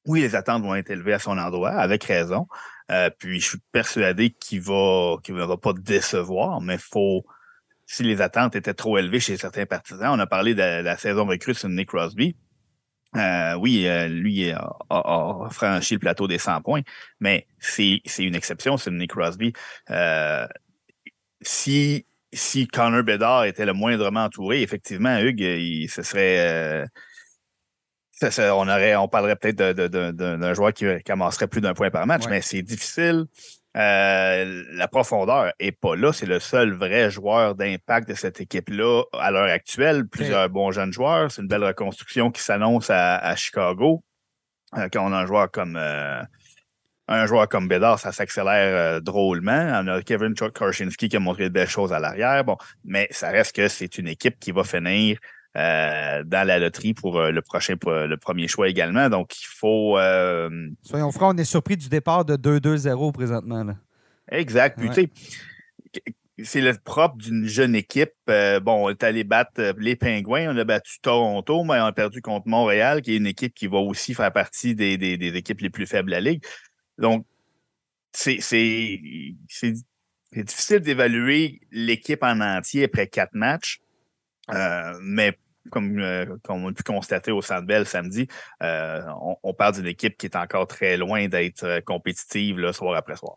[SPEAKER 2] Oui, les attentes vont être élevées à son endroit, avec raison. Euh, puis je suis persuadé qu'il va, qu'il va pas décevoir, mais faut. Si les attentes étaient trop élevées chez certains partisans, on a parlé de la saison recrue sur Nick Crosby. Euh, oui, euh, lui a, franchi le plateau des 100 points, mais c'est une exception, c'est Nick Crosby. Euh, si, si Connor Bedard était le moindrement entouré, effectivement, Hugues, il, ce serait. on, aurait, on parlerait peut-être d'un joueur qui, qui amasserait plus d'un point par match, mais c'est difficile euh, la profondeur n'est pas là. C'est le seul vrai joueur d'impact de cette équipe-là à l'heure actuelle. Plusieurs bons jeunes joueurs. C'est une belle reconstruction qui s'annonce à, Chicago. Euh, quand on a un joueur comme euh, un joueur comme Bédard, ça s'accélère drôlement. On a Kevin Korchinski qui a montré de belles choses à l'arrière. Bon, mais ça reste que c'est une équipe qui va finir euh, dans la loterie pour euh, le prochain le premier choix également. Donc, il faut. Euh,
[SPEAKER 1] Soyons francs, on est surpris du départ de 2-2-0 présentement.
[SPEAKER 2] Exact. c'est le propre d'une jeune équipe. bon, on est allé battre les Pingouins, on a battu Toronto, mais on a perdu contre Montréal, qui est une équipe qui va aussi faire partie des, équipes les plus faibles de la Ligue. Donc, c'est difficile d'évaluer l'équipe en entier après quatre matchs. mais comme, euh, comme, on a pu constater au Centre Bell samedi, euh, on, parle d'une équipe qui est encore très loin d'être euh, compétitive là, soir après soir.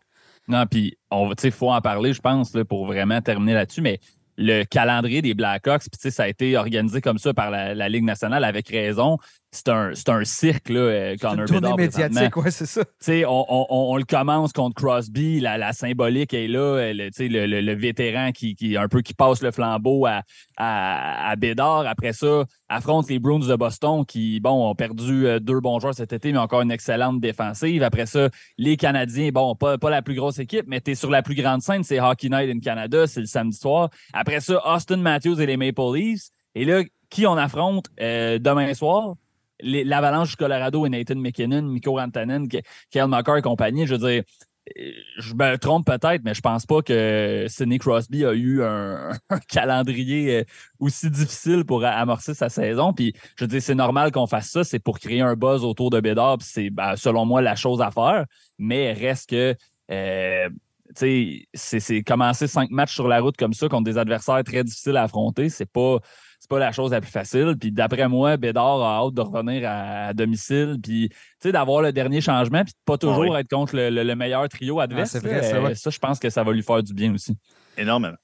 [SPEAKER 3] Non, puis il faut en parler, je pense, là, pour vraiment terminer là-dessus, mais le calendrier des Blackhawks, puis ça a été organisé comme ça par la, Ligue nationale avec raison. C'est un, un cirque, là, euh, Connor
[SPEAKER 1] Bedard. médiatique, ouais, c'est ça.
[SPEAKER 3] On, on, on, le commence contre Crosby, la, la symbolique est là, euh, le, le, le, vétéran qui, qui, un peu qui passe le flambeau à, à, à Bédard. Après ça, affronte les Bruins de Boston qui, bon, ont perdu euh, deux bons joueurs cet été, mais encore une excellente défensive. Après ça, les Canadiens, bon, pas, pas la plus grosse équipe, mais tu es sur la plus grande scène, c'est Hockey Night in Canada, c'est le samedi soir. Après ça, Austin Matthews et les Maple Leafs. Et là, qui on affronte demain soir? l'Avalanche du Colorado et Nathan McKinnon, Mikko Rantanen, Kyle McCarr et compagnie, je veux dire, je me trompe peut-être, mais je pense pas que Sidney Crosby a eu un, calendrier euh, aussi difficile pour amorcer sa saison. Puis, je dire, c'est normal qu'on fasse ça. C'est pour créer un buzz autour de Bédard. c'est, ben, selon moi, la chose à faire. Mais reste que, euh, tu sais, c'est commencer cinq matchs sur la route comme ça contre des adversaires très difficiles à affronter. C'est pas c'est pas la chose la plus facile. Puis d'après moi, Bédard a hâte de revenir à, domicile. Puis d'avoir le dernier changement, puis de pas toujours être contre le, meilleur trio adverse. Euh, ça, je pense que ça va lui faire du bien aussi.
[SPEAKER 2] Énormément.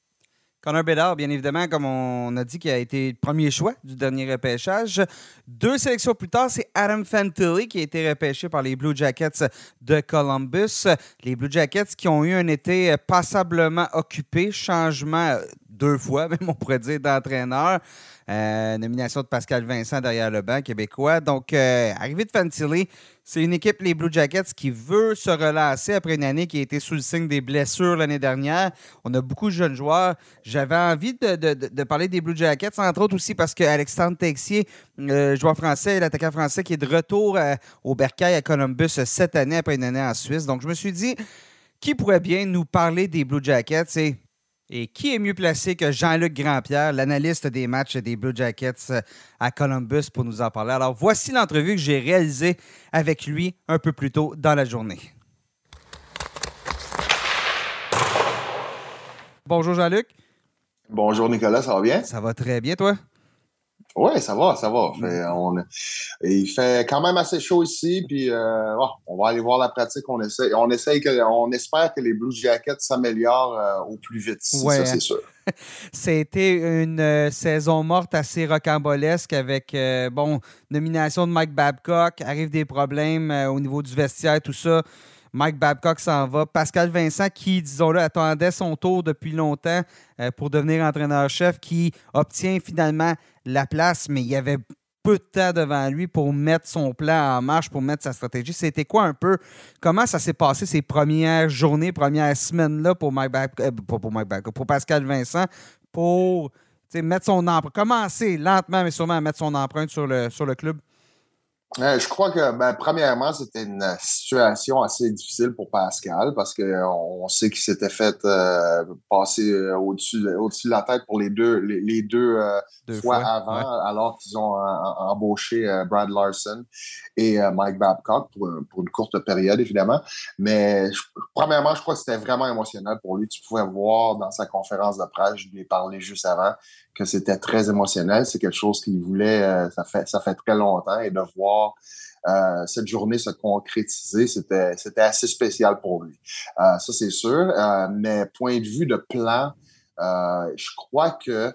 [SPEAKER 1] Connor Bédard, bien évidemment, comme on a dit, qui a été le premier choix du dernier repêchage. Deux sélections plus tard, c'est Adam Fantilli qui a été repêché par les Blue Jackets de Columbus. Les Blue Jackets qui ont eu un été passablement occupé, changement deux fois, même on pourrait dire, d'entraîneur. Euh, nomination de Pascal Vincent derrière le banc québécois. Donc, euh, arrivé de Fantilli, c'est une équipe, les Blue Jackets, qui veut se relancer après une année qui a été sous le signe des blessures l'année dernière. On a beaucoup de jeunes joueurs. J'avais envie de, parler des Blue Jackets, entre autres aussi parce qu'Alexandre Texier, le joueur français, l'attaquant français, qui est de retour euh, au Bercail à Columbus cette année après une année en Suisse. Donc, je me suis dit, qui pourrait bien nous parler des Blue Jackets? Et et qui est mieux placé que Jean-Luc Grandpierre, l'analyste des matchs des Blue Jackets euh, à Columbus, pour nous en parler? Alors, voici l'entrevue que j'ai réalisée avec lui un peu plus tôt dans la journée. Bonjour Jean-Luc.
[SPEAKER 5] Bonjour Nicolas, ça va bien?
[SPEAKER 1] Ça va très bien, toi?
[SPEAKER 5] Oui, ça va, ça va. on, il fait quand même assez chaud ici, puis euh, on va aller voir la pratique. On essaie, on essaie que, on espère que les Blue Jackets s'améliorent euh, au plus vite. ça, c'est sûr.
[SPEAKER 1] C'était une euh, saison morte assez rocambolesque avec, bon, nomination de Mike Babcock, arrive des problèmes au niveau du vestiaire, tout ça. Mike Babcock s'en va. Pascal Vincent, qui, disons-le, attendait son tour depuis longtemps euh, pour devenir entraîneur-chef, qui obtient finalement la place, mais il y avait peu de temps devant lui pour mettre son plan en marche, pour mettre sa stratégie. C'était quoi un peu? Comment ça s'est passé ces premières journées, premières semaines-là pour Mike euh, pour, Babcock, pour Pascal Vincent, pour mettre son empreinte, commencer lentement mais sûrement à mettre son empreinte sur le, sur le club?
[SPEAKER 5] Euh, je crois que, ben, premièrement, c'était une situation assez difficile pour Pascal parce qu'on sait qu'il s'était fait euh, passer euh, au-dessus au de la tête pour les deux, les, deux, fois, avant, alors qu'ils ont embauché Brad Larson et Mike Babcock pour, pour, une courte période, évidemment. Mais premièrement, je crois que c'était vraiment émotionnel pour lui. Tu pouvais voir dans sa conférence de presse, je lui ai parlé juste avant, que c'était très émotionnel. C'est quelque chose qu'il voulait, euh, ça, fait, très longtemps, et de voir euh, cette journée se concrétiser, c'était, c'était assez spécial pour lui. Euh, ça, c'est sûr. mais point de vue de plan, je crois que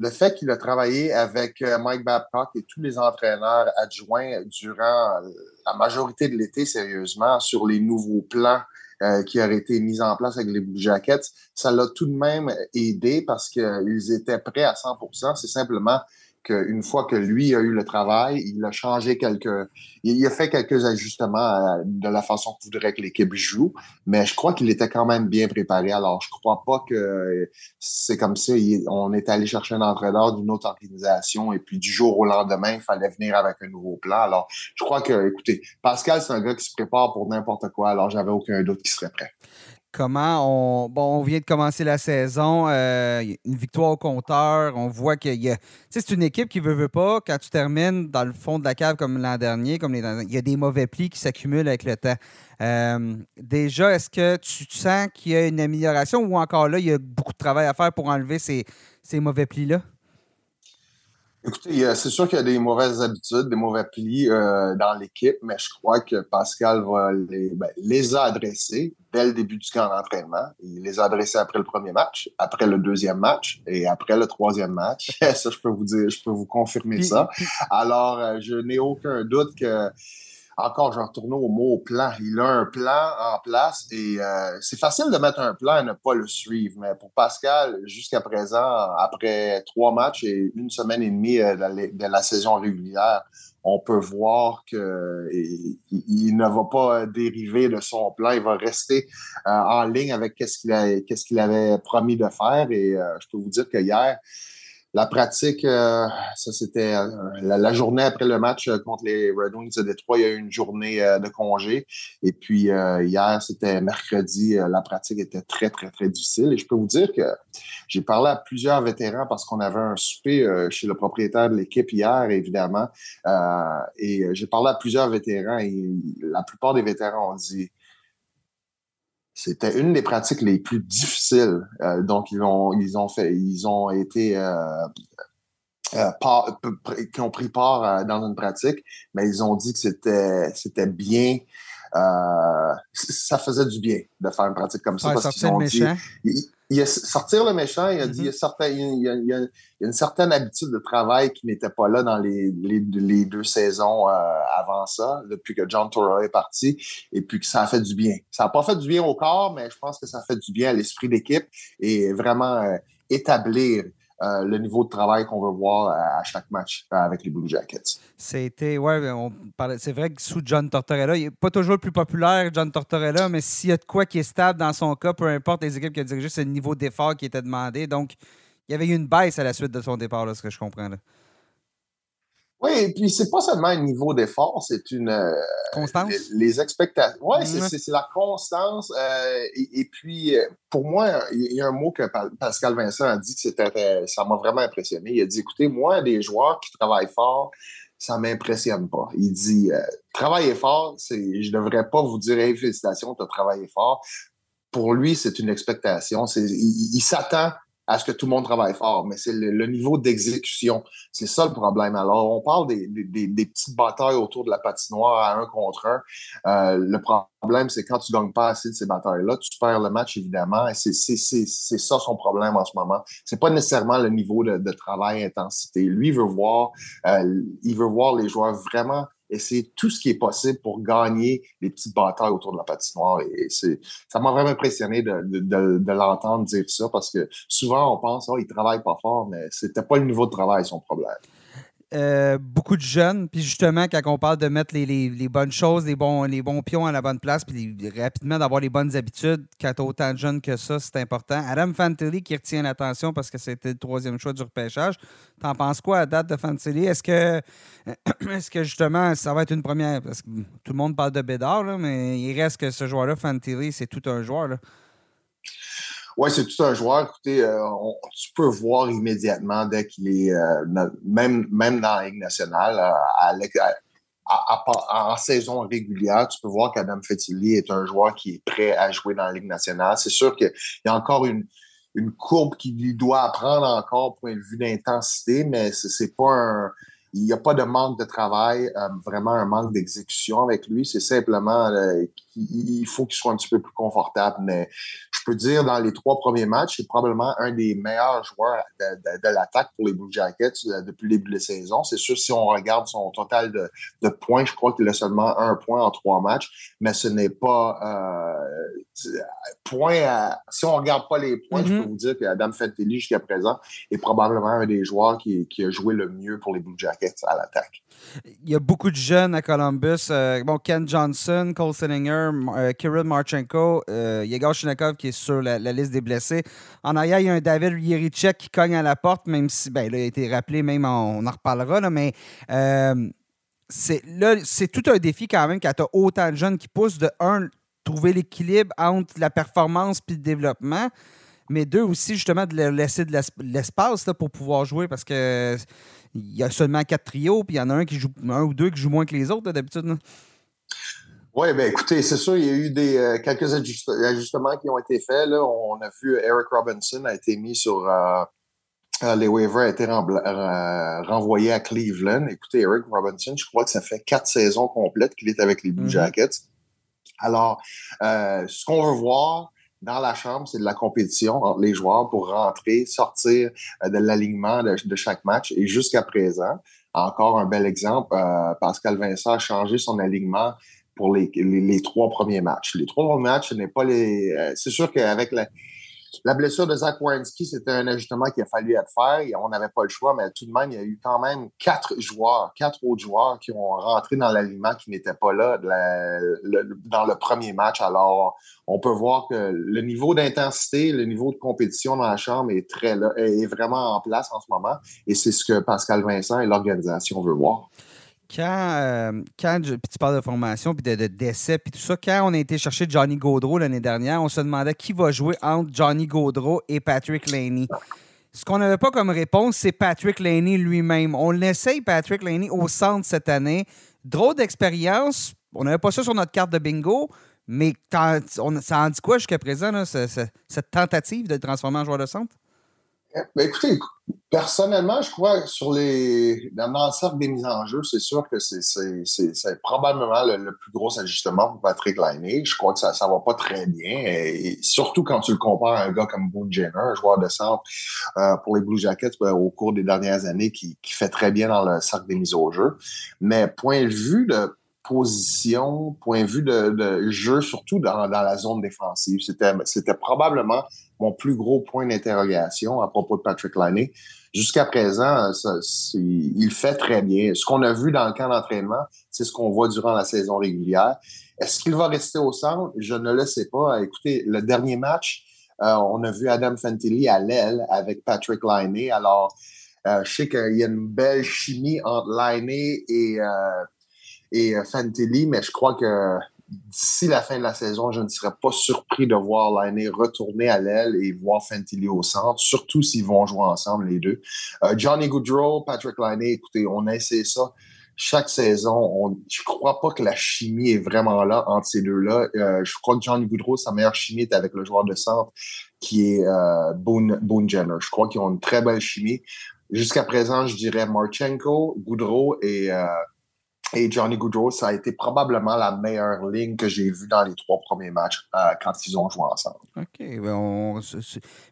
[SPEAKER 5] le fait qu'il a travaillé avec Mike Babcock et tous les entraîneurs adjoints durant la majorité de l'été, sérieusement, sur les nouveaux plans euh, qui aurait été mise en place avec les Blue Jackets, ça l'a tout de même aidé parce qu'ils étaient prêts à 100% C'est simplement qu'une fois que lui a eu le travail, il a changé quelques, il a fait quelques ajustements euh, de la façon qu'il voudrait que l'équipe joue, mais je crois qu'il était quand même bien préparé. Alors, je crois pas que c'est comme si on est allé chercher un entraîneur d'une autre organisation et puis du jour au lendemain, il fallait venir avec un nouveau plan. Alors, je crois que, écoutez, Pascal, c'est un gars qui se prépare pour n'importe quoi, alors j'avais aucun doute qu'il serait prêt
[SPEAKER 1] comment on. Bon, on vient de commencer la saison, euh, une victoire au compteur. On voit a. c'est une équipe qui veut, veut pas. Quand tu termines dans le fond de la cave comme l'an dernier, comme il y a des mauvais plis qui s'accumulent avec le temps. Euh, déjà, est-ce que tu sens qu'il y a une amélioration ou encore là, il y a beaucoup de travail à faire pour enlever ces, ces mauvais plis-là?
[SPEAKER 5] Écoutez, c'est sûr qu'il y a des mauvaises habitudes, des mauvais plis euh, dans l'équipe, mais je crois que Pascal va les, ben, les a adressés dès le début du camp d'entraînement. Il les a adressés après le premier match, après le deuxième match et après le troisième match. ça, je peux vous dire, je peux vous confirmer ça. Alors, euh, je n'ai aucun doute que encore, je retourne au mot plan. Il a un plan en place et euh, c'est facile de mettre un plan et ne pas le suivre. Mais pour Pascal, jusqu'à présent, après trois matchs et une semaine et demie euh, de la, saison régulière, on peut voir qu'il ne va pas dériver de son plan. Il va rester euh, en ligne avec ce qu'il qu'il avait promis de faire. Et je peux vous dire que hier, la pratique, euh, ça c'était euh, la, journée après le match euh, contre les Red Wings de Détroit, il y a eu une journée de congé. Et puis hier, c'était mercredi, la pratique était très, très, très difficile. Et je peux vous dire que j'ai parlé à plusieurs vétérans parce qu'on avait un souper chez le propriétaire de l'équipe hier, évidemment. et j'ai parlé à plusieurs vétérans et la plupart des vétérans ont dit c'était une des pratiques les plus difficiles. Euh, donc, ils ont, ils ont fait, ils ont été euh, euh, qui ont pris part dans une pratique, mais ils ont dit que c'était c'était bien. ça faisait du bien de faire une pratique comme ça parce qu'ils ont dit, il a sortir le méchant, il a dit, il, y a certain, il, y a, il, y a, une certaine habitude de travail qui n'était pas là dans les, les, les deux saisons euh, avant ça, depuis que John Torra est parti, et puis que ça a fait du bien. Ça n'a pas fait du bien au corps, mais je pense que ça a fait du bien à l'esprit d'équipe et vraiment euh, établir euh, le niveau de travail qu'on veut voir à, chaque match euh, avec les Blue Jackets.
[SPEAKER 1] C'était, ouais, c'est vrai que sous John Tortorella, il n'est pas toujours le plus populaire, John Tortorella, mais s'il y a de quoi qui est stable dans son cas, peu importe les équipes qu'il a dirigées, c'est le niveau d'effort qui était demandé. Donc, il y avait eu une baisse à la suite de son départ, ce que je comprends.
[SPEAKER 5] Oui, et puis c'est pas seulement un niveau d'effort, c'est une euh,
[SPEAKER 1] constance?
[SPEAKER 5] Les, expectations. Ouais, c'est la constance. Euh, et, puis euh, pour moi, il y a un mot que Pascal Vincent a dit que c'était, ça m'a vraiment impressionné. Il a dit, écoutez, moi, des joueurs qui travaillent fort, ça m'impressionne pas. Il dit, travailler fort, c'est, je devrais pas vous dire, hey, félicitations, tu as travaillé fort. Pour lui, c'est une expectation. Il s'attend à ce que tout le monde travaille fort, mais c'est le, niveau d'exécution. C'est ça le problème. Alors, on parle des, des, des, petites batailles autour de la patinoire à un contre un. Euh, le problème, c'est quand tu gagnes pas assez de ces batailles-là, tu perds le match, évidemment. Et c'est ça son problème en ce moment. C'est pas nécessairement le niveau de, de travail, intensité. Lui, veut voir, euh, il veut voir les joueurs vraiment et c'est tout ce qui est possible pour gagner les petites batailles autour de la patinoire. Et c'est, ça m'a vraiment impressionné de, l'entendre dire ça parce que souvent on pense, oh, il travaille pas fort, mais c'était pas le niveau de travail son problème.
[SPEAKER 1] Euh, beaucoup de jeunes. Puis justement, quand on parle de mettre les, bonnes choses, les bons, les bons pions à la bonne place, puis rapidement d'avoir les bonnes habitudes, quand tu autant de jeunes que ça, c'est important. Adam Fantilli qui retient l'attention parce que c'était le troisième choix du repêchage. T'en penses quoi à date de Fantilli? Est-ce que, est que justement, ça va être une première? Parce que tout le monde parle de Bédard, mais il reste que ce joueur-là, Fantilli, c'est tout un joueur. Là.
[SPEAKER 5] Oui, c'est tout un joueur. Écoutez, euh, tu peux voir immédiatement dès qu'il est, euh, même, même dans la Ligue nationale, euh, en saison régulière, tu peux voir qu'Adam Fetili est un joueur qui est prêt à jouer dans la Ligue nationale. C'est sûr qu'il y a encore une, courbe qu'il doit apprendre encore point de vue d'intensité, mais c'est pas un il n'y a pas de manque de travail, vraiment un manque d'exécution avec lui. C'est simplement qu'il faut qu'il soit un petit peu plus confortable. Mais je peux dire, dans les trois premiers matchs, c'est probablement un des meilleurs joueurs de, l'attaque pour les Blue Jackets euh, depuis le début de la saison. C'est sûr, si on regarde son total de, points, je crois qu'il a seulement un point en trois matchs, mais ce n'est pas point à, si on regarde pas les points, je mm-hmm. peux vous dire qu'Adam Fantilli, jusqu'à présent, est probablement un des joueurs qui, qui a joué le mieux pour les Blue Jackets à l'attaque.
[SPEAKER 1] Il y a beaucoup de jeunes à Columbus. Euh, bon, Ken Johnson, Cole Euh, Kirill Marchenko, euh, Yegor Shinakov qui est sur la, liste des blessés. En arrière, il y a un David Yerichek qui cogne à la porte, même si ben, il a été rappelé, même on, en reparlera, là, mais c'est, c'est tout un défi quand même quand tu as autant de jeunes qui poussent de un, trouver l'équilibre entre la performance et le développement mais deux aussi justement de leur laisser de l'espace pour pouvoir jouer parce que il y a seulement quatre trios, puis il y en a un qui joue un ou deux qui jouent moins que les autres d'habitude.
[SPEAKER 5] Oui, bien écoutez, c'est sûr, il y a eu des, euh, quelques ajustements qui ont été faits. Là. On a vu Eric Robinson a été mis sur, euh, les waivers été renvoyés à Cleveland. Écoutez, Eric Robinson, je crois que ça fait quatre saisons complètes qu'il est avec les Blue mm-hmm. Jackets. Alors, ce qu'on veut voir, dans la chambre, c'est de la compétition entre les joueurs pour rentrer, sortir de l'alignement de, chaque match. Et jusqu'à présent, encore un bel exemple, Pascal Vincent a changé son alignement pour les, trois premiers matchs. Les trois premiers matchs, ce n'est pas les. Euh, c'est sûr qu'avec la, la blessure de Zach Wierenski, c'était un ajustement qu'il a fallu être fait. On n'avait pas le choix, mais tout de même, il y a eu quand même quatre joueurs, quatre autres joueurs qui ont rentré dans l'alignement qui n'étaient pas là dans le premier match. Alors, on peut voir que le niveau d'intensité, le niveau de compétition dans la chambre est très est vraiment en place en ce moment. Et c'est ce que Pascal Vincent et l'organisation veulent voir
[SPEAKER 1] quand, euh, quand tu parles de formation, puis de, décès, puis tout ça, quand on a été chercher Johnny Gaudreau l'année dernière, on se demandait qui va jouer entre Johnny Gaudreau et Patrick Laney. Ce qu'on n'avait pas comme réponse, c'est Patrick Laney lui-même. On l'essaye, Patrick Laney, au centre cette année. Drôle d'expérience. On n'avait pas ça sur notre carte de bingo, mais ça en dit quoi jusqu'à présent, cette tentative de transformer en joueur de centre?
[SPEAKER 5] Ben, écoutez, personnellement, je crois que sur les, dans le cercle des mises en jeu, c'est sûr que c'est probablement le, plus gros ajustement pour Patrick Liney. Je crois que ça ne va pas très bien, surtout quand tu le compares à un gars comme Boone Jenner, un joueur de centre euh, pour les Blue Jackets ben, au cours des dernières années qui, qui fait très bien dans le cercle des mises au jeu. Mais point de vue de position, point de vue de, jeu, surtout dans, la zone défensive. C'était probablement mon plus gros point d'interrogation à propos de Patrick Liney. Jusqu'à présent, il fait très bien. Ce qu'on a vu dans le camp d'entraînement, c'est ce qu'on voit durant la saison régulière. Est-ce qu'il va rester au centre? Je ne le sais pas. Écoutez, le dernier match, euh, on a vu Adam Fantilli à l'aile avec Patrick Liney. Alors, euh, je sais qu'il y a une belle chimie entre Liney et... Euh, euh, mais je crois que d'ici la fin de la saison, je ne serais pas surpris de voir l'année retourner à l'aile et voir Fantilli au centre, surtout s'ils vont jouer ensemble les deux. Euh, Johnny Goodrow, Patrick Liney, écoutez, on a essayé ça chaque saison. On, je crois pas que la chimie est vraiment là entre ces deux-là. Euh, je crois que Johnny Goodrow, sa meilleure chimie est avec le joueur de centre qui est euh, Boone, Boone Jenner. Je crois qu'ils ont une très belle chimie. Jusqu'à présent, je dirais Marchenko, Goodrow et et Johnny Goodrow, ça a été probablement la meilleure ligne que j'ai vue dans les trois premiers matchs euh, quand ils ont joué ensemble.
[SPEAKER 1] OK. Ben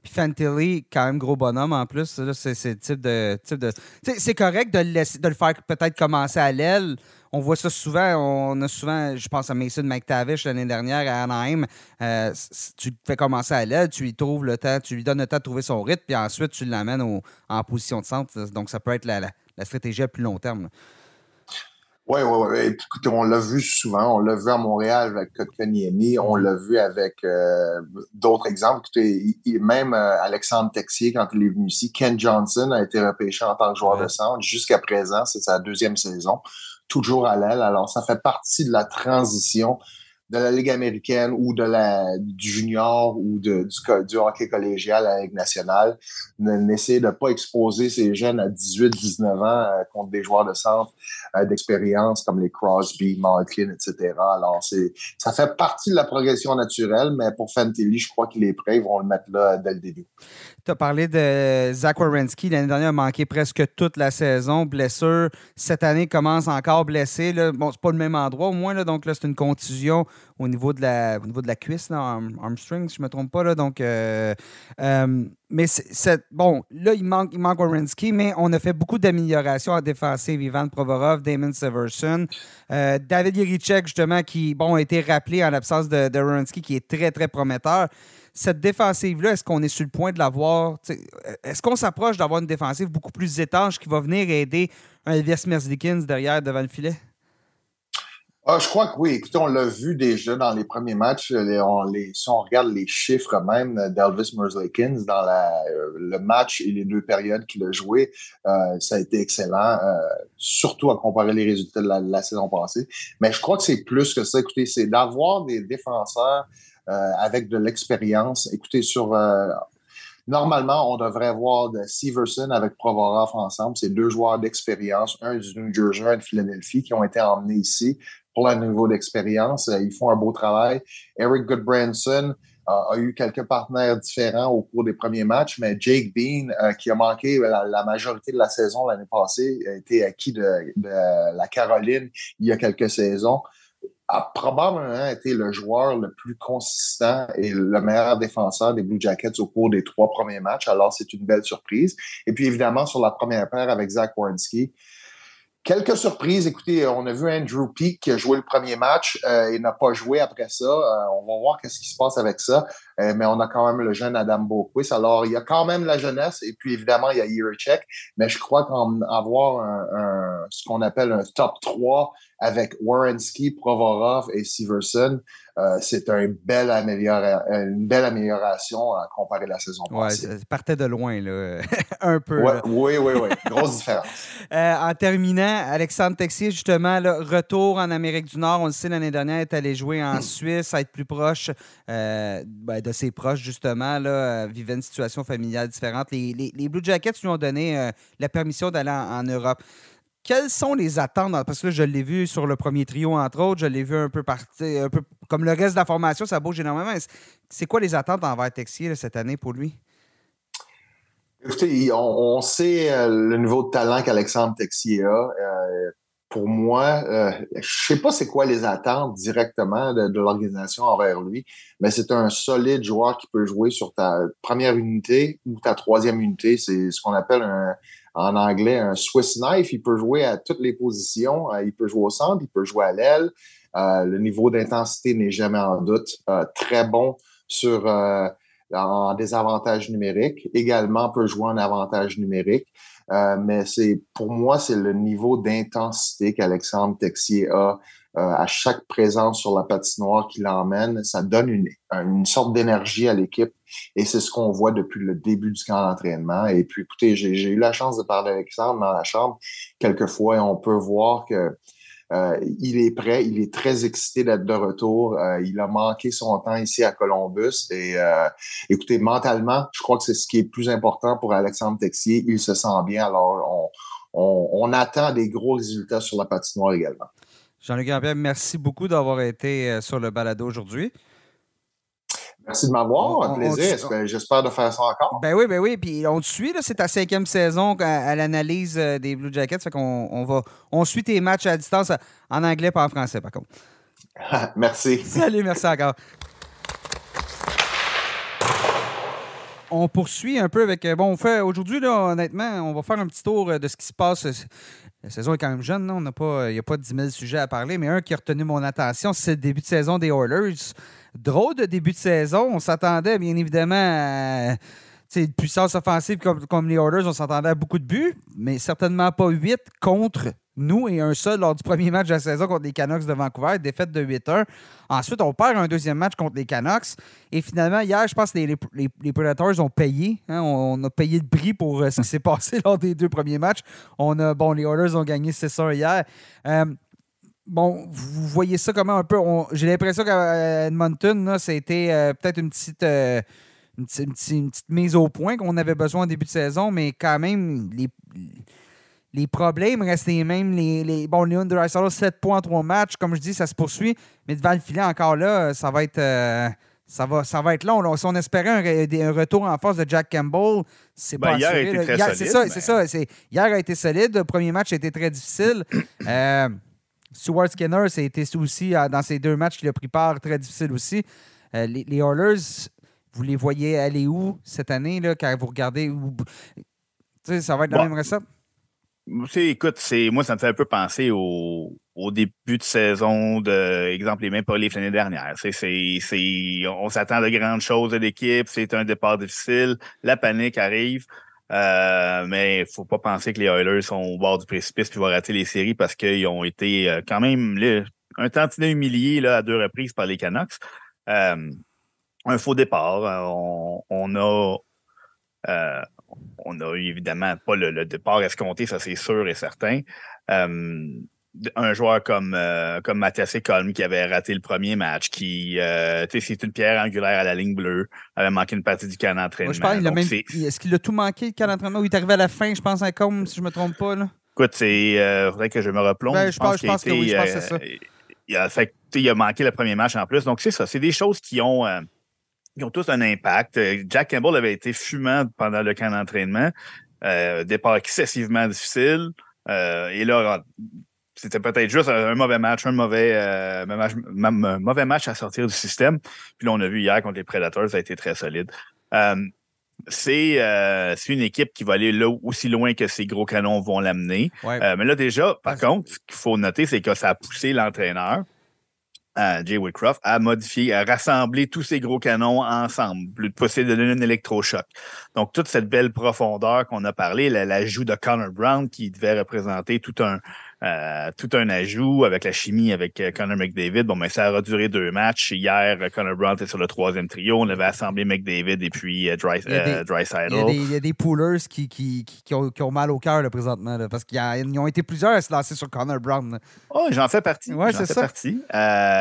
[SPEAKER 1] Puis Fantilli, quand même gros bonhomme en plus. C'est le type de. Type de... C'est correct de le, laisser, de le faire peut-être commencer à l'aile. On voit ça souvent. On a souvent, je pense à Mason McTavish l'année dernière à Anaheim. Euh, tu le fais commencer à l'aile, tu lui trouves le temps, tu lui donnes le temps de trouver son rythme, puis ensuite tu l'amènes en position de centre. Donc ça peut être la stratégie à plus long terme.
[SPEAKER 5] Oui, oui, oui. Écoutez, on l'a vu souvent. On l'a vu à Montréal avec Kotkaniemi. On l'a vu avec euh, d'autres exemples. Écoutez, même euh, Alexandre Texier, quand il est venu ici, Ken Johnson a été repêché en tant que joueur de centre. Jusqu'à présent, c'est sa deuxième saison. Toujours à l'aile. Alors, ça fait partie de la transition de la Ligue américaine ou de la du junior ou de, du, du hockey collégial à la Ligue nationale, n'essayer de pas exposer ces jeunes à 18-19 ans euh, contre des joueurs de centre d'expérience comme les Crosby, Malkin, etc. Alors, c'est ça fait partie de la progression naturelle, mais pour Fantilli, je crois qu'il est prêt. Ils vont le mettre là dès le début.
[SPEAKER 1] Tu as parlé de Zach Wierenski. L'année dernière, a manqué presque toute la saison. Blessure. Cette année, commence encore blessé. Là. Bon, c'est pas le même endroit au moins. Là, donc là, c'est une contusion au niveau de la, niveau de la cuisse, là, armstring, si je ne me trompe pas. Là, donc, euh, euh, mais bon, là, il manque, il manque mais on a fait beaucoup d'améliorations en défensive. Ivan Provorov, Damon Severson, euh, David Yerichek, justement, qui bon, a été rappelé en l'absence de, de qui est très, très prometteur cette défensive-là, est-ce qu'on est sur le point de l'avoir? Est-ce qu'on s'approche d'avoir une défensive beaucoup plus étanche qui va venir aider un Elvis Merzlikins derrière devant le filet?
[SPEAKER 5] Ah, je crois que oui. Écoutez, on l'a vu déjà dans les premiers matchs. Si on regarde les chiffres même d'Elvis Merzlikins dans euh, le match et les deux périodes qu'il a joué, euh, ça a été excellent, euh, surtout à comparer les résultats de la, saison passée. Mais je crois que c'est plus que ça. Écoutez, c'est d'avoir des défenseurs avec de l'expérience. Écoutez, sur Normalement, on devrait voir de Severson avec Provorov ensemble. C'est deux joueurs d'expérience, un du New Jersey, un de Philadelphie, qui ont été emmenés ici pour leur niveau d'expérience. Euh, ils font un beau travail. Eric Goodbranson, a eu quelques partenaires différents au cours des premiers matchs, mais Jake Bean, qui a manqué la, majorité de la saison l'année passée, a été acquis de, la Caroline il y a quelques saisons a probablement été le joueur le plus consistant et le meilleur défenseur des Blue Jackets au cours des trois premiers matchs. Alors, c'est une belle surprise. Et puis, évidemment, sur la première paire avec Zach Wierenski, Quelques surprises. Écoutez, on a vu Andrew Peak qui a joué le premier match euh, et n'a pas joué après ça. Euh, on va voir qu'est-ce qui se passe avec ça. Euh, mais on a quand même le jeune Adam Boquist. Alors, il y a quand même la jeunesse et puis évidemment, il y a Yerichek. Mais je crois qu'avoir un, ce qu'on appelle un top 3 avec Warrenski, Provorov et Severson, euh, c'est un bel une belle amélioration à comparer la saison passée.
[SPEAKER 1] Ouais, partait de loin, là. un peu.
[SPEAKER 5] oui, oui, oui. Grosse différence.
[SPEAKER 1] Euh, en terminant, Alexandre Texier, justement, retour en Amérique du Nord. On le sait, l'année dernière, est allé jouer en Suisse, à être plus proche euh, ben, de ses proches, justement, là, vivait une situation familiale différente. Les, Blue Jackets lui ont donné la permission d'aller en Europe quelles sont les attentes? Parce que là, je l'ai vu sur le premier trio, entre autres. Je l'ai vu un peu partir, un peu comme le reste de la formation, ça bouge énormément. C'est quoi les attentes envers Texier cette année pour lui?
[SPEAKER 5] Écoutez, on, sait euh, le niveau de talent qu'Alexandre Texier a. Euh, pour moi, euh, je sais pas c'est quoi les attentes directement de l'organisation envers lui, mais c'est un solide joueur qui peut jouer sur ta première unité ou ta troisième unité. C'est ce qu'on appelle un, en anglais un Swiss knife. Il peut jouer à toutes les positions. Euh, il peut jouer au centre, il peut jouer à l'aile. Euh, le niveau d'intensité n'est jamais en doute. Euh, très bon sur en désavantage numérique. Également peut jouer en avantage numérique. mais c'est pour moi, c'est le niveau d'intensité qu'Alexandre Texier a à chaque présence sur la patinoire qu'il emmène. Ça donne une, une sorte d'énergie à l'équipe et c'est ce qu'on voit depuis le début du camp d'entraînement. Et puis, écoutez, j'ai eu la chance de parler avec Sam dans la chambre quelques fois et on peut voir que euh, il est prêt, il est très excité d'être de retour. Euh, il a manqué son temps ici à Columbus. Et euh, écoutez, mentalement, je crois que c'est ce qui est plus important pour Alexandre Texier. Il se sent bien. Alors, on, on, attend des gros résultats sur la patinoire également.
[SPEAKER 1] Jean-Luc Gambier, merci beaucoup d'avoir été sur le balado aujourd'hui.
[SPEAKER 5] Merci de m'avoir. Un plaisir. J'espère de faire ça encore.
[SPEAKER 1] Ben oui, ben oui. Puis on te suit. C'est ta cinquième saison à, l'analyse euh, des Blue Jackets. Fait qu'on on va, on suit tes matchs à distance en anglais, pas en français, par contre.
[SPEAKER 5] merci.
[SPEAKER 1] Salut, merci encore. On poursuit un peu avec. Euh, bon, on fait aujourd'hui, honnêtement, on va faire un petit tour euh, de ce qui se passe. La saison est quand même jeune, non? Il n'y a pas 10 000 sujets à parler, mais un qui a retenu mon attention, c'est le début de saison des Oilers. Drôle de début de saison. On s'attendait bien évidemment à une puissance offensive comme, les Oilers. On s'attendait à beaucoup de buts, mais certainement pas 8 contre nous et un seul lors du premier match de la saison contre les Canucks de Vancouver, défaite de 8-1. Ensuite, on perd un deuxième match contre les Canucks. Et finalement, hier, je pense que les, les, Predators ont payé. Hein. on, a payé le prix pour euh, ce qui s'est passé lors des deux premiers matchs. On a, bon, les Oilers ont gagné 6-1 hier. Euh, bon, vous voyez ça comment un peu? J'ai l'impression qu'à Edmonton, c'était euh, peut-être une petite, euh, une, petite, mise au point qu'on avait besoin au début de saison, mais quand même, les, les problèmes restent les mêmes. Les, les, bon, Leon 7 points en 3 matchs. Comme je dis, ça se poursuit. Mais devant le filet, encore là, ça va être. Euh, ça va, ça va être long. Si on espérait un, retour en force de Jack Campbell, c'est ben, pas
[SPEAKER 2] hier
[SPEAKER 1] assuré.
[SPEAKER 2] A été très
[SPEAKER 1] C'est ça, c'est ça. Hier a été solide. Le premier match a été très difficile. Stuart Skinner, été aussi dans ces deux matchs qu'il a pris part, très difficile aussi. Euh, les, les, Oilers, vous les voyez aller où cette année, là, quand vous regardez où, ça va être la même recette?
[SPEAKER 2] Écoute, moi, ça me fait un peu penser au, début de saison de, exemple, les mêmes l'année dernière. on s'attend de grandes choses de l'équipe, c'est un départ difficile, la panique arrive. Euh, mais il faut pas penser que les Oilers sont au bord du précipice puis vont rater les séries parce qu'ils ont été euh, quand même un tantinet humilié là, à deux reprises par les Canucks. Euh, un faux départ. On, a on a évidemment pas le, le départ escompté, ça c'est sûr et certain un joueur comme, euh, comme Mathias Colm qui avait raté le premier match, qui euh, c'est une pierre angulaire à la ligne bleue, avait manqué une partie du camp d'entraînement.
[SPEAKER 1] Est-ce qu'il a tout manqué le camp d'entraînement ou il est arrivé à la fin, je pense, à Colm, si je ne me trompe pas? Là?
[SPEAKER 2] Écoute, c'est euh, faudrait que je me replonge.
[SPEAKER 1] Ben, je, pense, je pense que oui, je pense que c'est ça.
[SPEAKER 2] Il a, fait, il a manqué le premier match en plus. Donc, c'est ça. C'est des choses qui ont Ils ont tous un impact. Jack Campbell avait été fumant pendant le camp d'entraînement. départ excessivement difficile. et là, c'était peut-être juste un, mauvais match, un mauvais, mauvais match à sortir du système. Puis là, on a vu hier contre les Predators, ça a été très solide. Euh, c'est une équipe qui va aller là, aussi loin que ces gros canons vont l'amener. Euh, mais là, déjà, par contre, ce qu'il faut noter, c'est que ça a poussé l'entraîneur, euh, Jay Whitcroft, à modifier, à rassembler tous ces gros canons ensemble, plus de possible de donner un électrochoc. Donc, toute cette belle profondeur qu'on a parlé, l'ajout de Connor Brown qui devait représenter tout un, euh, tout un ajout avec la chimie avec euh, Connor McDavid. Bon, mais ça a duré deux matchs. Hier, Connor Brown était sur le troisième trio. On avait assemblé McDavid et puis euh, Dry, il,
[SPEAKER 1] il, y a des poolers qui, qui, qui, ont, qui ont, mal au cœur présentement parce qu'ils ont été plusieurs à se lancer sur Connor Brown.
[SPEAKER 2] Oh, j'en fais partie.
[SPEAKER 1] Ouais, c'est ça.
[SPEAKER 2] Partie.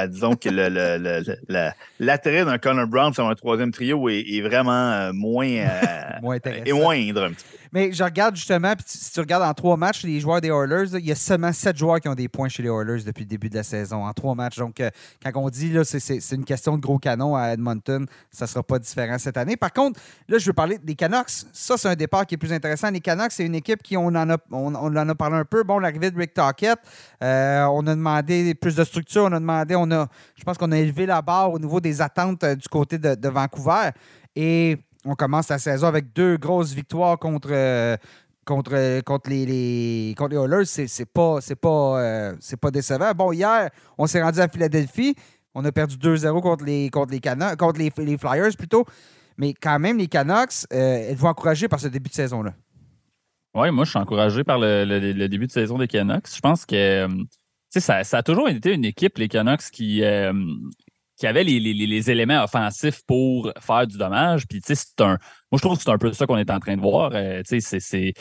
[SPEAKER 2] disons que l'attrait d'un Connor Brown sur un troisième trio est, vraiment moins,
[SPEAKER 1] moins intéressant.
[SPEAKER 2] et moindre un petit peu.
[SPEAKER 1] Mais je regarde justement, puis si tu regardes en trois matchs, les joueurs des Oilers, il y a seulement sept joueurs qui ont des points chez les Oilers depuis le début de la saison, en trois matchs. Donc, euh, quand on dit là, c'est une question de gros canon à Edmonton, ça ne sera pas différent cette année. Par contre, là, je veux parler des Canucks. Ça, c'est un départ qui est plus intéressant. Les Canucks, c'est une équipe qui, on en, a, on, en a parlé un peu. Bon, l'arrivée de Rick Tockett, euh, on a demandé plus de structure, on a demandé, on a, je pense qu'on a élevé la barre au niveau des attentes euh, du côté de, de Vancouver. Et on commence la saison avec deux grosses victoires contre, euh, contre, contre, les, les, contre les Oilers. C'est pas, pas, euh, pas décevant. Bon, hier, on s'est rendu à Philadelphie. On a perdu 2-0 contre les, contre, les, contre les, Flyers plutôt. Mais quand même, les Canucks, euh, elles vont encourager par ce début de saison-là?
[SPEAKER 3] Oui, moi, je suis encouragé par le, début de saison des Canucks. Je pense que ça, ça a toujours été une équipe, les Canucks, qui, qui avait les, les, les, éléments offensifs pour faire du dommage. Puis, tu sais, c'est un. Moi, je trouve que c'est un peu ça qu'on est en train de voir. Euh, tu sais, c'est.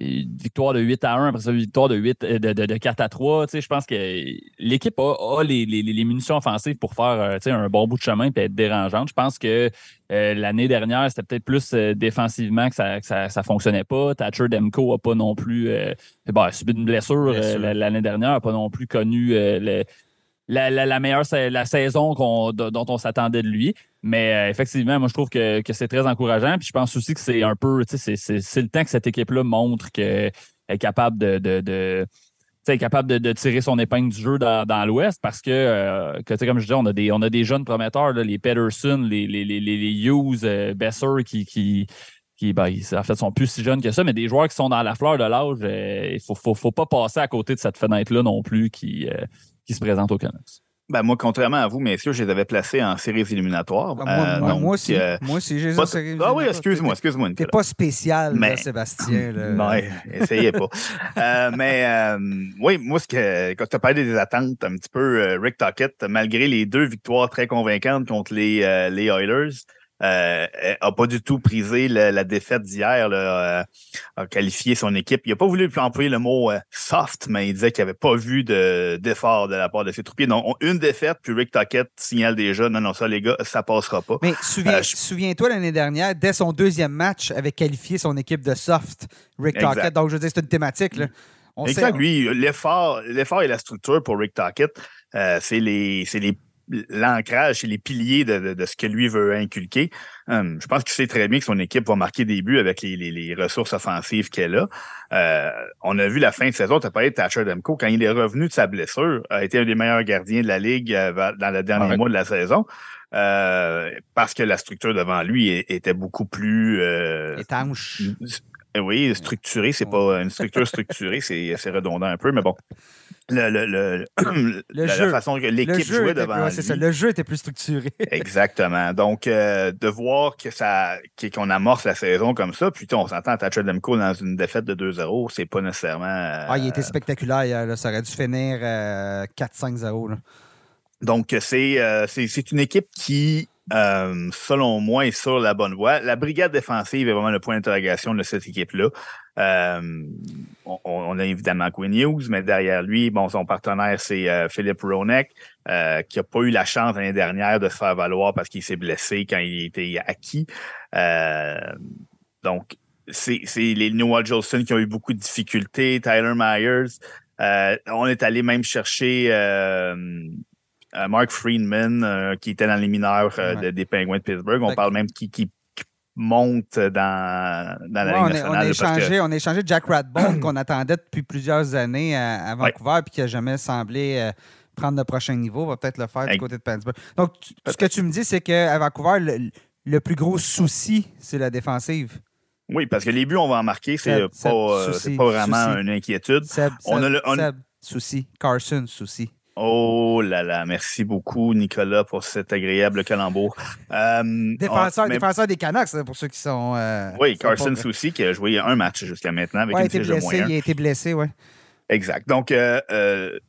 [SPEAKER 3] Victoire de 8 à 1, après ça, victoire de, 8, euh, de, de, 4 à 3. Tu sais, je pense que l'équipe a, les, les, munitions offensives pour faire euh, tu sais, un bon bout de chemin et être dérangeante. Je pense que l'année dernière, c'était peut-être plus défensivement que ça, ne ça, fonctionnait pas. Thatcher Demko n'a pas non plus bon, subi une blessure, l'année dernière, n'a pas non plus connu le, la, meilleure la saison dont on s'attendait de lui. Mais euh, effectivement, moi, je trouve que, c'est très encourageant. Puis je pense aussi que c'est un peu, c'est, le temps que cette équipe-là montre qu'elle est capable de, de, capable de, tirer son épingle du jeu dans, l'Ouest parce que, euh, que comme je disais, on a des, on a des jeunes prometteurs, les Pedersen, les, les, les, les Hughes, euh, Besser qui, qui, qui ben, en fait, sont plus si jeunes que ça, mais des joueurs qui sont dans la fleur de l'âge, il ne faut, faut, faut, pas passer à côté de cette fenêtre-là non plus qui, qui se présente au Canucks.
[SPEAKER 2] Ben moi, contrairement à vous, messieurs, je les avais placés en séries éliminatoires.
[SPEAKER 1] Ah, moi, euh, moi, aussi. Euh, moi aussi, j'ai
[SPEAKER 2] séries Ah oui, excuse-moi, excuse-moi.
[SPEAKER 1] T'es pas spécial, mais... Sébastien.
[SPEAKER 2] Non, essayez pas. euh, mais euh, oui, moi, ce que, quand tu as parlé des attentes un petit peu, Rick Tockett, malgré les deux victoires très convaincantes contre les, les Oilers, euh, a pas du tout prisé la défaite d'hier, euh, a qualifié son équipe. Il n'a pas voulu employer le mot euh, soft, mais il disait qu'il n'avait pas vu d'effort de, la part de ses troupiers. Donc, une défaite, puis Rick Tockett signale déjà, non, non, ça, les gars, ça passera pas.
[SPEAKER 1] Mais souviens, souviens-toi, l'année dernière, dès son deuxième match, avait qualifié son équipe de soft, Rick Tockett. Donc, je veux dire, c'est une thématique. Là.
[SPEAKER 2] On exact, lui, l'effort, l'effort et la structure pour Rick Tockett, c'est les, les l'ancrage et les piliers de, ce que lui veut inculquer. Hum, je pense qu'il sait très bien que son équipe va marquer des buts avec les, ressources offensives qu'elle a. Euh, on a vu la fin de saison, tu as parlé de Thatcher Demko, quand il est revenu de sa blessure, a été un des meilleurs gardiens de la Ligue euh, dans le dernier mois de la saison. Euh, parce que la structure devant lui était beaucoup plus
[SPEAKER 1] étanche.
[SPEAKER 2] Oui, structuré, c'est pas une structure structurée, c'est redondant un peu, mais bon le, le, le, la, façon que l'équipe jouait devant lui.
[SPEAKER 1] Ça, le jeu était plus structuré.
[SPEAKER 2] Exactement. Donc, euh, de voir que ça qu'on amorce la saison comme ça, puis on s'entend à Thatcher Demko dans une défaite de 2-0, c'est pas nécessairement...
[SPEAKER 1] ah, il était euh, spectaculaire. Là. Ça aurait dû finir 4-5-0. Euh,
[SPEAKER 2] Donc, c'est une équipe qui euh, selon moi, est sur la bonne voie. La brigade défensive est vraiment le point d'interrogation de cette équipe-là. Euh, on, a évidemment Quinn Hughes, mais derrière lui, bon, son partenaire, c'est euh, Philippe Ronek, qui n'a pas eu la chance l'année dernière de se faire valoir parce qu'il s'est blessé quand il était acquis. donc, c'est les Noah Jolson qui ont eu beaucoup de difficultés, Tyler Myers. on est allé même chercher Mark Friedman, qui était dans les mineurs des Penguins de Pittsburgh. On parle même qui, qui, monte dans, dans la Ligue nationale.
[SPEAKER 1] On a, échangé, on a échangé Jack Radbone qu'on attendait depuis plusieurs années à, Vancouver puis qui n'a jamais semblé prendre le prochain niveau. va peut-être le faire du côté de Pittsburgh. Donc, ce que tu me dis, c'est qu'à Vancouver, le, plus gros souci, c'est la défensive.
[SPEAKER 2] Oui, parce que les buts, on va en marquer, c'est pas, euh, pas vraiment une inquiétude.
[SPEAKER 1] on a le, souci. Carson, souci.
[SPEAKER 2] Oh là là, merci beaucoup, Nicolas, pour cet agréable calembour.
[SPEAKER 1] Euh, défenseur, défenseur, des Canucks, pour ceux qui sont. Euh,
[SPEAKER 2] oui, Carson Souci, qui a joué un match jusqu'à maintenant avec
[SPEAKER 1] ouais,
[SPEAKER 2] une
[SPEAKER 1] blessé, il a été blessé, oui.
[SPEAKER 2] Exact. Donc, le,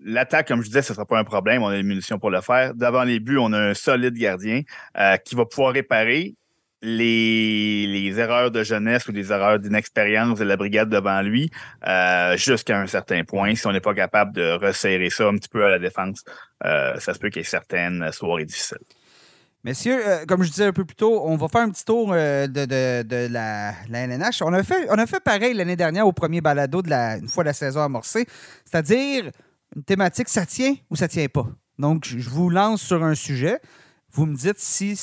[SPEAKER 2] L'attaque, comme je disais, ce ne sera pas un problème. On a les munitions pour le faire. Devant les buts, on a un solide gardien euh, qui va pouvoir réparer les, erreurs de jeunesse ou les erreurs d'inexpérience de la brigade devant lui euh, jusqu'à un certain point. Si on n'est pas capable de resserrer ça un petit peu à la défense, euh, ça se peut qu'il y ait certaines soirées difficiles.
[SPEAKER 1] Messieurs, comme je disais un peu plus tôt, on va faire un petit tour de, la, la, LNH. On a fait, on a fait pareil l'année dernière au premier balado de la, une fois la saison amorcée, c'est-à-dire une thématique, ça tient ou ça tient pas? Donc, je vous lance sur un sujet. Vous me dites si.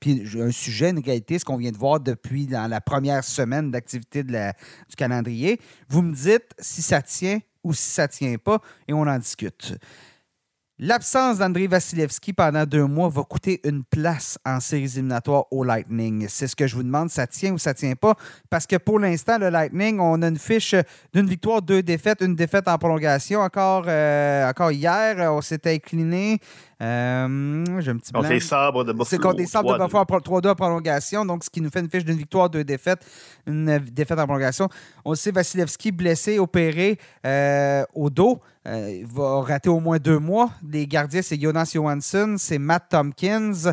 [SPEAKER 1] Puis un sujet, une égalité, ce qu'on vient de voir depuis la première semaine d'activité du calendrier. Vous me dites si ça tient ou si ça tient pas et on en discute. L'absence d'André Vasilevski pendant deux mois va coûter une place en séries éliminatoires au Lightning. C'est ce que je vous demande, ça tient ou ça tient pas? Parce que pour l'instant, le Lightning, on a une fiche d'une victoire, deux défaites, une défaite en prolongation. Encore, euh, encore hier, on s'était incliné. Euh, j'ai un petit
[SPEAKER 2] Contre les sabres de Buffalo.
[SPEAKER 1] C'est contre les sabres de Buffalo 3-2 en prolongation, donc ce qui nous fait une fiche d'une victoire, deux défaites, une défaite en prolongation. On sait Vasilevski blessé, opéré euh, au dos. Euh, il va rater au moins deux mois. Les gardiens, c'est Jonas Johansson, c'est Matt Tompkins.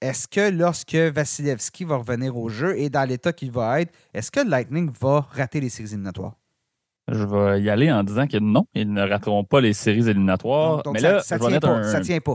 [SPEAKER 1] Est-ce que lorsque Vasilevski va revenir au jeu et dans l'état qu'il va être, est-ce que Lightning va rater les séries éliminatoires?
[SPEAKER 3] Je vais y aller en disant que non, ils ne rateront pas les séries éliminatoires. mais là,
[SPEAKER 1] ça, tient pas, ça tient pas.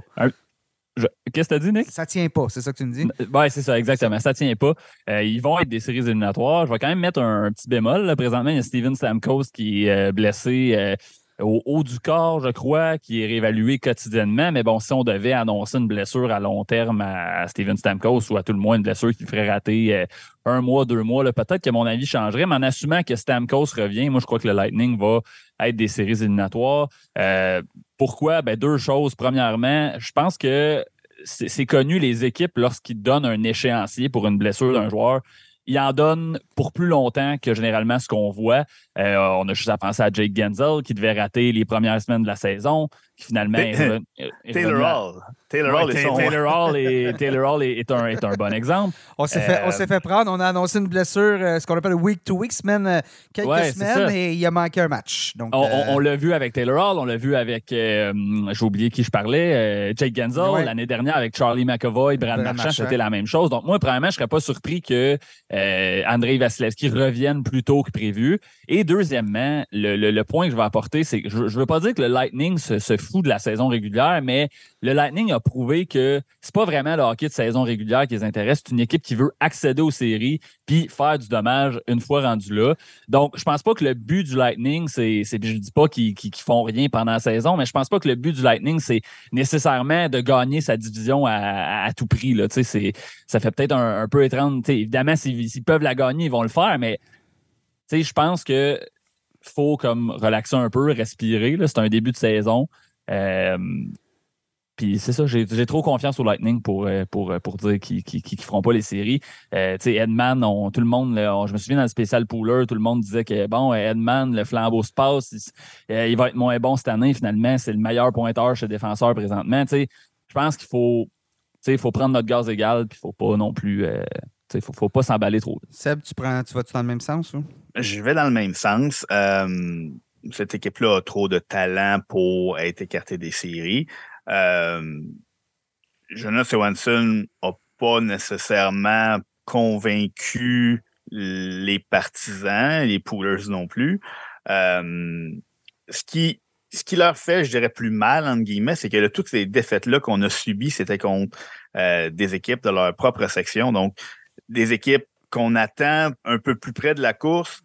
[SPEAKER 3] Qu'est-ce que tu as dit, Nick?
[SPEAKER 1] Ça tient pas, c'est ça que tu me dis?
[SPEAKER 3] Oui, c'est ça, exactement. Ça tient pas. Euh, ils vont être des séries éliminatoires. Je vais quand même mettre un, petit bémol. Présentement, il y a Steven Stamkos qui est euh, blessé. Euh, au haut du corps, je crois, qui est réévalué quotidiennement. Mais bon, si on devait annoncer une blessure à long terme à Steven Stamkos ou à tout le moins une blessure qui ferait rater euh, un mois, deux mois, peut-être que mon avis changerait. Mais en assumant que Stamkos revient, moi, je crois que le Lightning va être des séries éliminatoires. Euh, pourquoi? Ben, deux choses. Premièrement, je pense que c'est connu les équipes lorsqu'ils donnent un échéancier pour une blessure d'un joueur il en donne pour plus longtemps que généralement ce qu'on voit. Euh, on a juste à penser à Jake Genzel qui devait rater les premières semaines de la saison, qui finalement
[SPEAKER 2] Taylor Hall. Taylor Hall,
[SPEAKER 3] est, Taylor Hall est, un, est un bon exemple.
[SPEAKER 1] On s'est fait, euh, fait, prendre. On a annoncé une blessure, euh, ce qu'on appelle week to week, semaine, quelques semaines, et il a manqué un match. Donc,
[SPEAKER 3] on, l'a vu avec Taylor Hall, on l'a vu avec, j'ai oublié qui je parlais, Jake Genzel. L'année dernière avec Charlie McAvoy, Brad, Marchand, c'était la même chose. Donc moi, premièrement, je ne serais pas surpris que Andrei Vasilevski revienne plus tôt que prévu. Et deuxièmement, le, point que je vais apporter, c'est que je ne veux pas dire que le Lightning se, fout de la saison régulière, mais le Lightning a prouvé que c'est pas vraiment le hockey de saison régulière qui les intéresse. C'est une équipe qui veut accéder aux séries puis faire du dommage une fois rendu là. Donc, je pense pas que le but du Lightning, c'est, je dis pas qu'ils, font rien pendant la saison, mais je pense pas que le but du Lightning, c'est nécessairement de gagner sa division à, tout prix. Là. Ça fait peut-être un, peu étrange. évidemment, s'ils, peuvent la gagner, ils vont le faire, mais je pense que faut comme relaxer un peu, respirer. C'est un début de saison. Euh, puis c'est ça, j'ai trop confiance au Lightning pour, euh, pour, euh, pour dire qu'ils ne feront pas les séries. Tu sais, Edman, tout le monde, je me souviens dans le spécial Pooler, tout le monde disait que bon, Edman, le flambeau se passe, il, va être moins bon cette année. Finalement, c'est le meilleur pointeur chez défenseur présentement. Tu sais, je pense qu'il faut, faut prendre notre gaz égal, puis il ne faut pas non plus. Il faut, faut pas s'emballer trop.
[SPEAKER 1] Seb, tu prends, tu vas-tu dans le même sens? Ou?
[SPEAKER 2] Je vais dans le même sens. cette équipe-là a trop de talent pour être écartée des séries. Euh, Jonas Johansson n'a pas nécessairement convaincu les partisans, les poolers non plus. Euh, ce, qui, ce qui leur fait, je dirais, plus mal, entre guillemets, c'est que toutes ces défaites-là qu'on a subies, c'était contre euh, des équipes de leur propre section. Donc, des équipes qu'on attend un peu plus près de la course,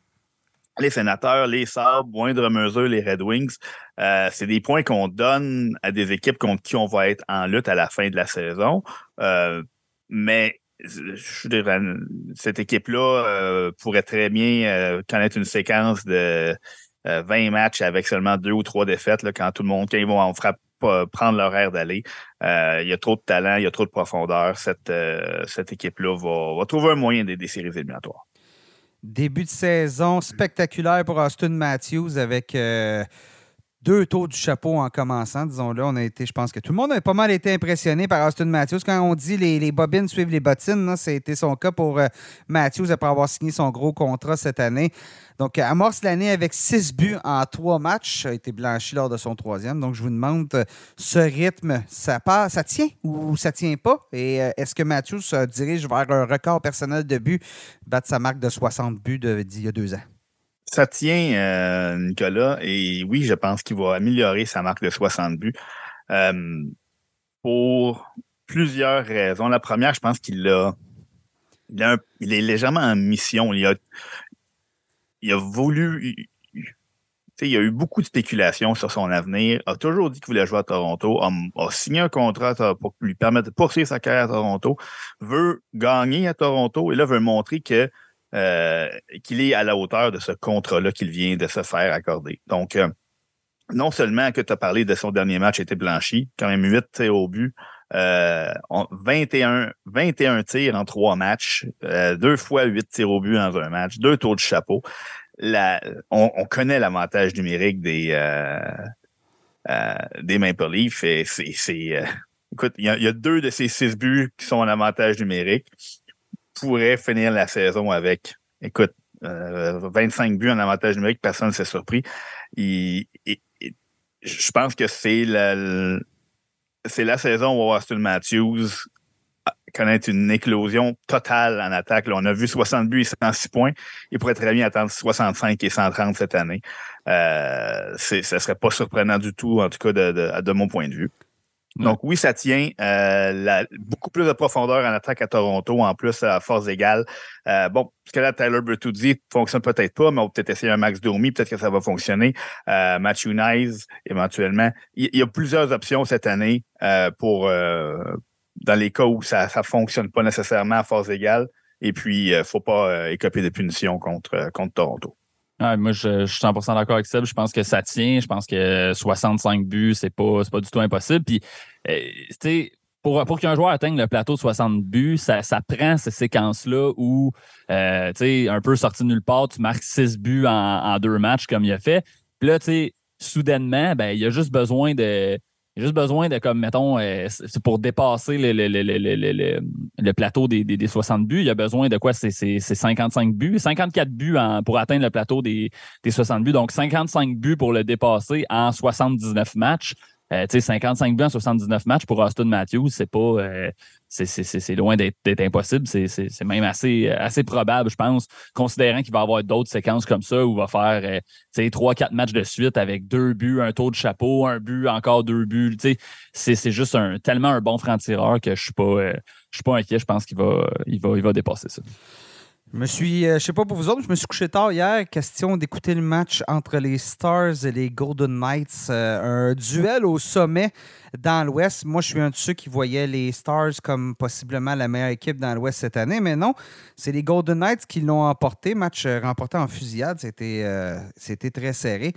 [SPEAKER 2] les sénateurs, les Sabres, moindre mesure, les Red Wings. Euh, c'est des points qu'on donne à des équipes contre qui on va être en lutte à la fin de la saison. Euh, mais je dirais, cette équipe-là euh, pourrait très bien connaître une séquence de 20 matchs avec seulement deux ou trois défaites quand tout le monde, quand ils vont en frappe, prendre leur air d'aller. il y a trop de talent, il y a trop de profondeur. Cette, cette équipe-là va, trouver un moyen des, des séries éliminatoires.
[SPEAKER 1] Début de saison spectaculaire pour Austin Matthews avec euh, deux tours du chapeau en commençant, disons-le. On a été, je pense que tout le monde a pas mal été impressionné par Austin Matthews. Quand on dit les, les bobines suivent les bottines, c'était son cas pour euh, Matthews après avoir signé son gros contrat cette année. Donc, amorce l'année avec six buts en trois matchs. A été blanchi lors de son troisième. Donc, je vous demande, euh, ce rythme, ça, ça tient ou ça tient pas? Et euh, est-ce que Matthews se dirige vers un record personnel de buts, battre sa marque de 60 buts d'il y a deux ans?
[SPEAKER 2] Ça tient, euh, Nicolas. Et oui, je pense qu'il va améliorer sa marque de 60 buts. pour plusieurs raisons. La première, je pense qu'il a, il, il, est légèrement en mission. Il a, il a voulu. Il y a eu beaucoup de spéculations sur son avenir, a toujours dit qu'il voulait jouer à Toronto, a, signé un contrat pour lui permettre de poursuivre sa carrière à Toronto, veut gagner à Toronto et là veut montrer que euh, qu'il est à la hauteur de ce contrat-là qu'il vient de se faire accorder. Donc, euh, non seulement que tu as parlé de son dernier match était blanchi, quand même 8 au but, euh, 21, 21 tirs en trois matchs, euh, deux fois 8 tirs au but dans un match, deux tours de chapeau. On, on, connaît l'avantage numérique des, euh, euh, des Maple Leafs. Et écoute, il y, a, deux de ces six buts qui sont en avantage numérique. Pourrait finir la saison avec, écoute, 25 buts en avantage numérique, personne ne s'est surpris. je pense que c'est la, c'est la saison où Austin Matthews connaître une éclosion totale en attaque. on a vu 60 buts et 106 points. Il pourrait très bien attendre 65 et 130 cette année. Euh, ce ne serait pas surprenant du tout, en tout cas de, mon point de vue. Donc oui, ça tient. Euh, beaucoup plus de profondeur en attaque à Toronto, en plus à force égale. Euh, bon, ce que là, Tyler Bertuzzi fonctionne peut-être pas, mais on va peut-être essayer un Max Domi, peut-être que ça va fonctionner. Euh, Matthew Nice, éventuellement. Il, y a plusieurs options cette année pour dans les cas où ça ne fonctionne pas nécessairement à force égale. Et puis, il ne faut pas écoper de punitions contre, contre Toronto.
[SPEAKER 3] Moi, je, suis 100% d'accord avec ça. Je pense que ça tient. Je pense que 65 buts, c'est pas, pas du tout impossible. Puis, pour, pour qu'un joueur atteigne le plateau de 60 buts, ça, ça prend ces séquences-là où, euh, tu sais, un peu sorti de nulle part, tu marques 6 buts en, deux matchs comme il a fait. Puis là, tu sais, soudainement, ben, il a juste besoin de. Juste besoin de, comme, mettons, euh, pour dépasser le, plateau des, des, 60 buts, il a besoin de quoi? C'est 55 buts, 54 buts pour atteindre le plateau des, des 60 buts. Donc, 55 buts pour le dépasser en 79 matchs. Euh, 55 buts en 79 matchs pour Austin Matthews, c'est pas euh, c'est loin d'être impossible. C'est même assez, assez probable, je pense, considérant qu'il va avoir d'autres séquences comme ça où il va faire euh, trois, quatre matchs de suite avec deux buts, un tour de chapeau, un but, encore deux buts. C'est juste un, tellement un bon franc-tireur que je suis pas, euh, suis pas inquiet. Je pense qu'il va, il va, il va dépasser ça.
[SPEAKER 1] Je me suis, euh, je sais pas pour vous autres, je me suis couché tard hier. Question d'écouter le match entre les Stars et les Golden Knights. Euh, un duel au sommet dans l'Ouest. Moi, je suis un de ceux qui voyaient les Stars comme possiblement la meilleure équipe dans l'Ouest cette année, mais non, c'est les Golden Knights qui l'ont emporté. Match euh, remporté en fusillade. C'était, c'était très serré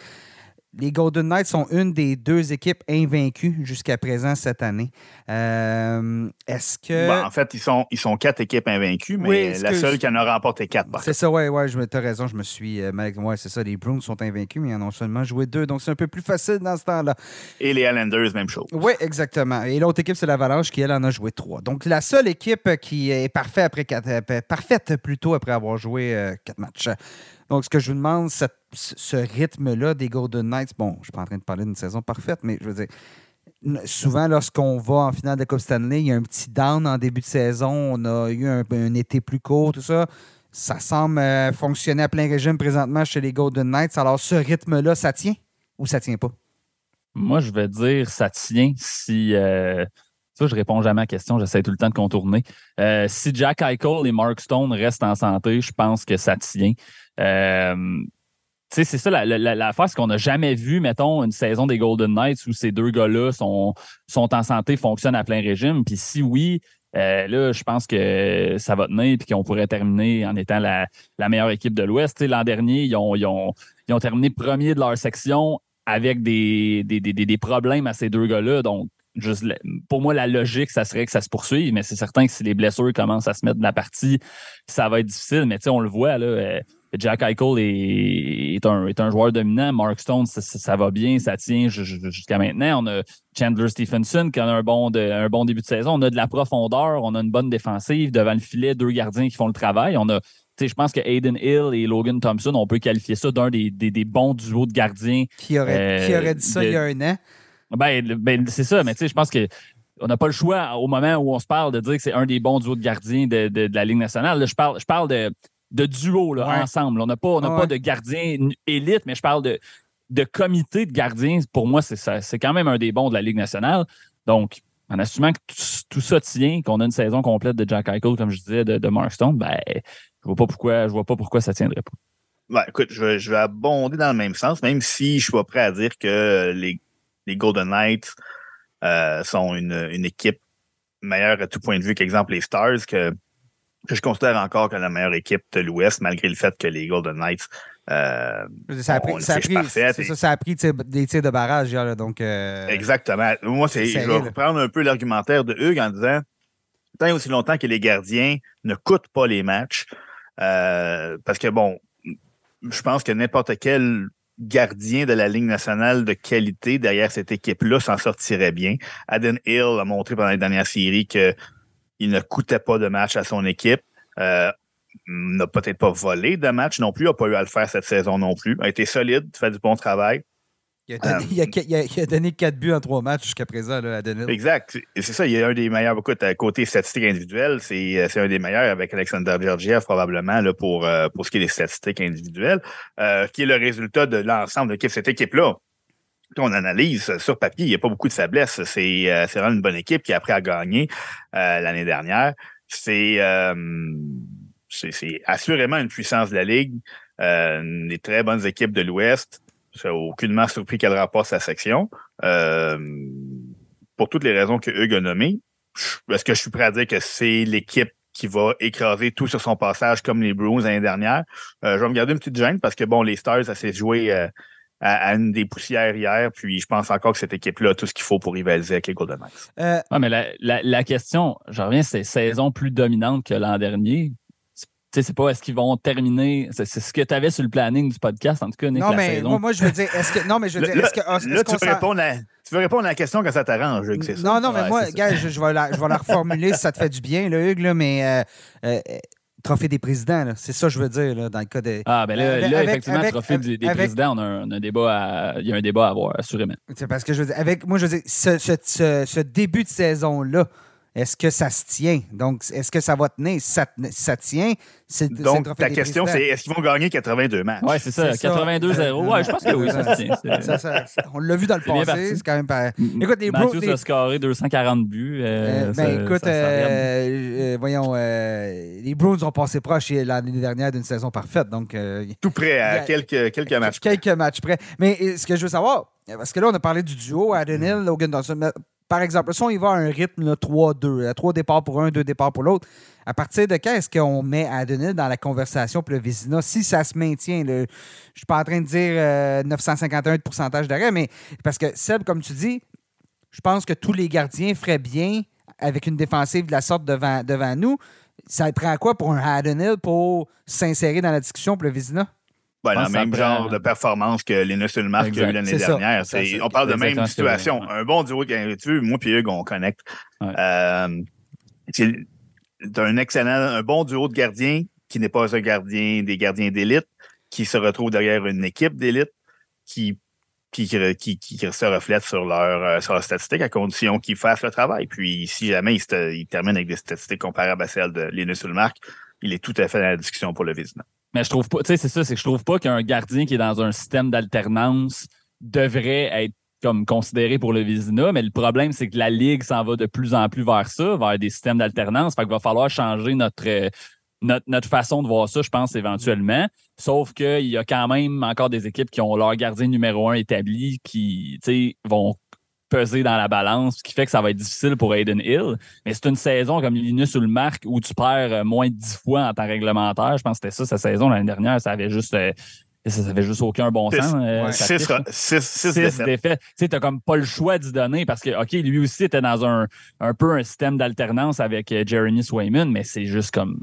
[SPEAKER 1] les Golden Knights sont une des deux équipes invaincues jusqu'à présent cette année. Euh, est-ce que.
[SPEAKER 2] en fait, ils sont, ils sont quatre équipes invaincues, mais la seule qui en a remporté quatre.
[SPEAKER 1] C'est ça, oui, ouais, tu as raison, je me suis. Euh, ouais, c'est ça, les Bruins sont invaincus, mais ils en ont seulement joué deux, donc c'est un peu plus facile dans ce temps-là.
[SPEAKER 2] Et les Islanders, même chose.
[SPEAKER 1] Oui, exactement. Et l'autre équipe, c'est l'Avalanche qui, elle, en a joué trois. Donc la seule équipe qui est parfaite, après quatre, euh, parfaite plutôt après avoir joué quatre matchs. Donc, ce que je vous demande, ce rythme-là des Golden Knights, bon, je ne suis pas en train de parler d'une saison parfaite, mais je veux dire, souvent, lorsqu'on va en finale de Coupe Stanley, il y a un petit down en début de saison. On a eu un, été plus court, tout ça. Ça semble euh, fonctionner à plein régime présentement chez les Golden Knights. Alors, ce rythme-là, ça tient ou ça tient pas?
[SPEAKER 3] Moi, je vais dire ça tient si. Euh, ça, je réponds jamais à la question, j'essaie tout le temps de contourner. Euh, si Jack Eichel et Mark Stone restent en santé, je pense que ça tient. Euh, c'est ça la, la, qu'on n'a jamais vu, mettons, une saison des Golden Knights où ces deux gars-là sont, sont en santé, fonctionnent à plein régime. Puis si oui, euh, là, je pense que ça va tenir et qu'on pourrait terminer en étant la, meilleure équipe de l'Ouest. L'an dernier, ils ont, ils, ont, ils ont, terminé premier de leur section avec des, des, des, des problèmes à ces deux gars-là. Donc, juste, pour moi, la logique, ça serait que ça se poursuive, mais c'est certain que si les blessures commencent à se mettre de la partie, ça va être difficile. Mais on le voit, là. Euh, Jack Eichel est, un, est, un, joueur dominant. Mark Stone, ça, va bien, ça tient jusqu'à maintenant. On a Chandler Stephenson qui a un bon, un bon début de saison. On a de la profondeur, on a une bonne défensive devant le filet, deux gardiens qui font le travail. On a je pense que Aiden Hill et Logan Thompson, on peut qualifier ça d'un des, des, bons duos de gardiens.
[SPEAKER 1] Qui aurait, qui aurait dit ça il y a un an?
[SPEAKER 3] Ben, ben c'est ça, mais je pense que on n'a pas le choix au moment où on se parle de dire que c'est un des bons duos de gardiens de, de, la Ligue nationale. je parle, je parle de, de duo là, ensemble. On n'a pas, pas de gardien élite, mais je parle de, de comité de gardiens. Pour moi, c'est quand même un des bons de la Ligue nationale. Donc, en assumant que tout, ça tient, qu'on a une saison complète de Jack Eichel, comme je disais, de, de Mark Stone, ben, je vois pas pourquoi, je vois pas pourquoi ça tiendrait pas.
[SPEAKER 2] Ben, écoute, je vais, je vais abonder dans le même sens, même si je suis pas prêt à dire que les les Golden Knights euh, sont une, équipe meilleure à tout point de vue qu'exemple les Stars, que, je considère encore comme la meilleure équipe de l'Ouest, malgré le fait que les Golden Knights
[SPEAKER 1] euh, ça a pris, ça a pris, ça, a pris des tirs de barrage. donc, euh,
[SPEAKER 2] Exactement. Moi, c'est, je vais reprendre un peu l'argumentaire de Hugues en disant tant aussi longtemps que les gardiens ne coûtent pas les matchs, parce que bon, je pense que n'importe quel gardien de la Ligue nationale de qualité derrière cette équipe-là s'en sortirait bien. Aden Hill a montré pendant les dernières séries qu'il ne coûtait pas de match à son équipe. Euh, n'a peut-être pas volé de match non plus, n'a pas eu à le faire cette saison non plus. A été solide, fait du bon travail.
[SPEAKER 1] Il a, donné, 4 buts en 3 matchs jusqu'à présent là, à Denis.
[SPEAKER 2] Exact. C'est ça, il est un des meilleurs. Écoute, côté statistique individuelle, c'est un des meilleurs avec Alexander Georgiev probablement là, pour, euh, pour ce qui est des statistiques individuelles, euh, qui est le résultat de l'ensemble de cette équipe-là. On analyse sur papier, il n'y a pas beaucoup de faiblesses. C'est euh, vraiment une bonne équipe qui a appris à gagner l'année dernière. C'est c'est assurément une puissance de la Ligue. des très bonnes équipes de l'Ouest. Ça n'a aucunement surpris qu'elle remporte sa section. Euh, pour toutes les raisons que Hugues a nommées, est-ce que je suis prêt à dire que c'est l'équipe qui va écraser tout sur son passage comme les Bruins l'année dernière? Euh, je vais me garder une petite gêne parce que, bon, les Stars, ça s'est joué euh, à, une des poussières hier, puis je pense encore que cette équipe-là a tout ce qu'il faut pour rivaliser avec les Golden Knights.
[SPEAKER 3] Euh, mais la, la, la, question, je reviens, c'est saison plus dominante que l'an dernier sais, c'est pas est-ce qu'ils vont terminer. C'est, ce que tu avais sur le planning du podcast, en tout cas, Nick,
[SPEAKER 1] Non, mais moi, je veux dire, est-ce que. Non, mais je veux dire, est-ce que.
[SPEAKER 2] là, tu, veux répondre à, tu veux répondre à la question quand ça t'arrange, Hugues, c'est ça?
[SPEAKER 1] Non, non, mais moi, gars, je, vais la, je vais la reformuler si ça te fait du bien, là, Hugues, là, mais. Euh, euh, trophée des présidents, c'est ça que je veux dire là, dans le cas des.
[SPEAKER 3] Ah, ben là, là effectivement, avec, trophée des, présidents, on a, un, débat à, il y a un débat à avoir, assurément.
[SPEAKER 1] C'est parce que je veux dire, avec, moi, je veux dire, ce, ce, ce début de saison-là, est-ce que ça se tient? Donc, est-ce que ça va tenir? Si ça, ça tient, c'est
[SPEAKER 2] Donc, ta question, c'est est-ce qu'ils vont gagner 82 matchs?
[SPEAKER 3] Oui, c'est ça. 82-0. Ouais, je pense que oui, ça se
[SPEAKER 1] tient. on l'a vu dans le passé. C'est quand même pas.
[SPEAKER 3] Écoute, les Matthews les... a scoré 240 buts. Euh,
[SPEAKER 1] euh, ben, écoute, euh, voyons, les Bruins ont passé proche l'année dernière d'une saison parfaite. Donc,
[SPEAKER 2] Tout près, à quelques, quelques matchs
[SPEAKER 1] Quelques matchs près. Mais ce que je veux savoir, parce que là, on a parlé du duo, Adenil, Logan Dawson par exemple, si on y va à un rythme 3-2, 3 départs pour un, 2 départs pour l'autre, à partir de quand est-ce qu'on met Adenil dans la conversation pour le Vizina? Si ça se maintient, je ne suis pas en train de dire 951 euh, de pourcentage d'arrêt, mais parce que Seb, comme tu dis, je pense que tous les gardiens feraient bien avec une défensive de la sorte devant, nous. Ça prend quoi pour un Adenil pour s'insérer dans la discussion pour le
[SPEAKER 2] Ben, le même genre de performance que Linus Ulmark a eu l'année dernière. on parle de même situation. Un bon duo tu veux, moi et Hugues, on connecte. Euh, c'est un excellent, un bon duo de gardiens qui n'est pas un gardien des gardiens d'élite, qui se retrouve derrière une équipe d'élite qui, qui, qui, se reflète sur leur, euh, sur statistiques à condition qu'ils fassent le travail. Puis si jamais il, termine avec des statistiques comparables à celles de Linus Ulmark, il est tout à fait dans la discussion pour le Vizina.
[SPEAKER 3] Mais je trouve pas, tu sais, c'est ça, c'est que je trouve pas qu'un gardien qui est dans un système d'alternance devrait être comme considéré pour le Vizina, mais le problème, c'est que la Ligue s'en va de plus en plus vers ça, vers des systèmes d'alternance. Fait qu'il va falloir changer notre, notre, façon de voir ça, je pense, éventuellement. Sauf qu'il y a quand même encore des équipes qui ont leur gardien numéro un établi qui vont peser dans la balance, ce qui fait que ça va être difficile pour Aiden Hill. Mais c'est une saison comme Linus ou le Marc où tu perds euh, moins de 10 fois en temps réglementaire. Je pense que c'était ça, sa saison l'année dernière. Ça avait juste. Euh, ça n'avait juste aucun bon sens.
[SPEAKER 2] Euh, six, défaites.
[SPEAKER 3] Tu n'as comme pas le choix d'y donner parce que, OK, lui aussi était dans un, un peu un système d'alternance avec Jeremy Swayman, mais c'est juste comme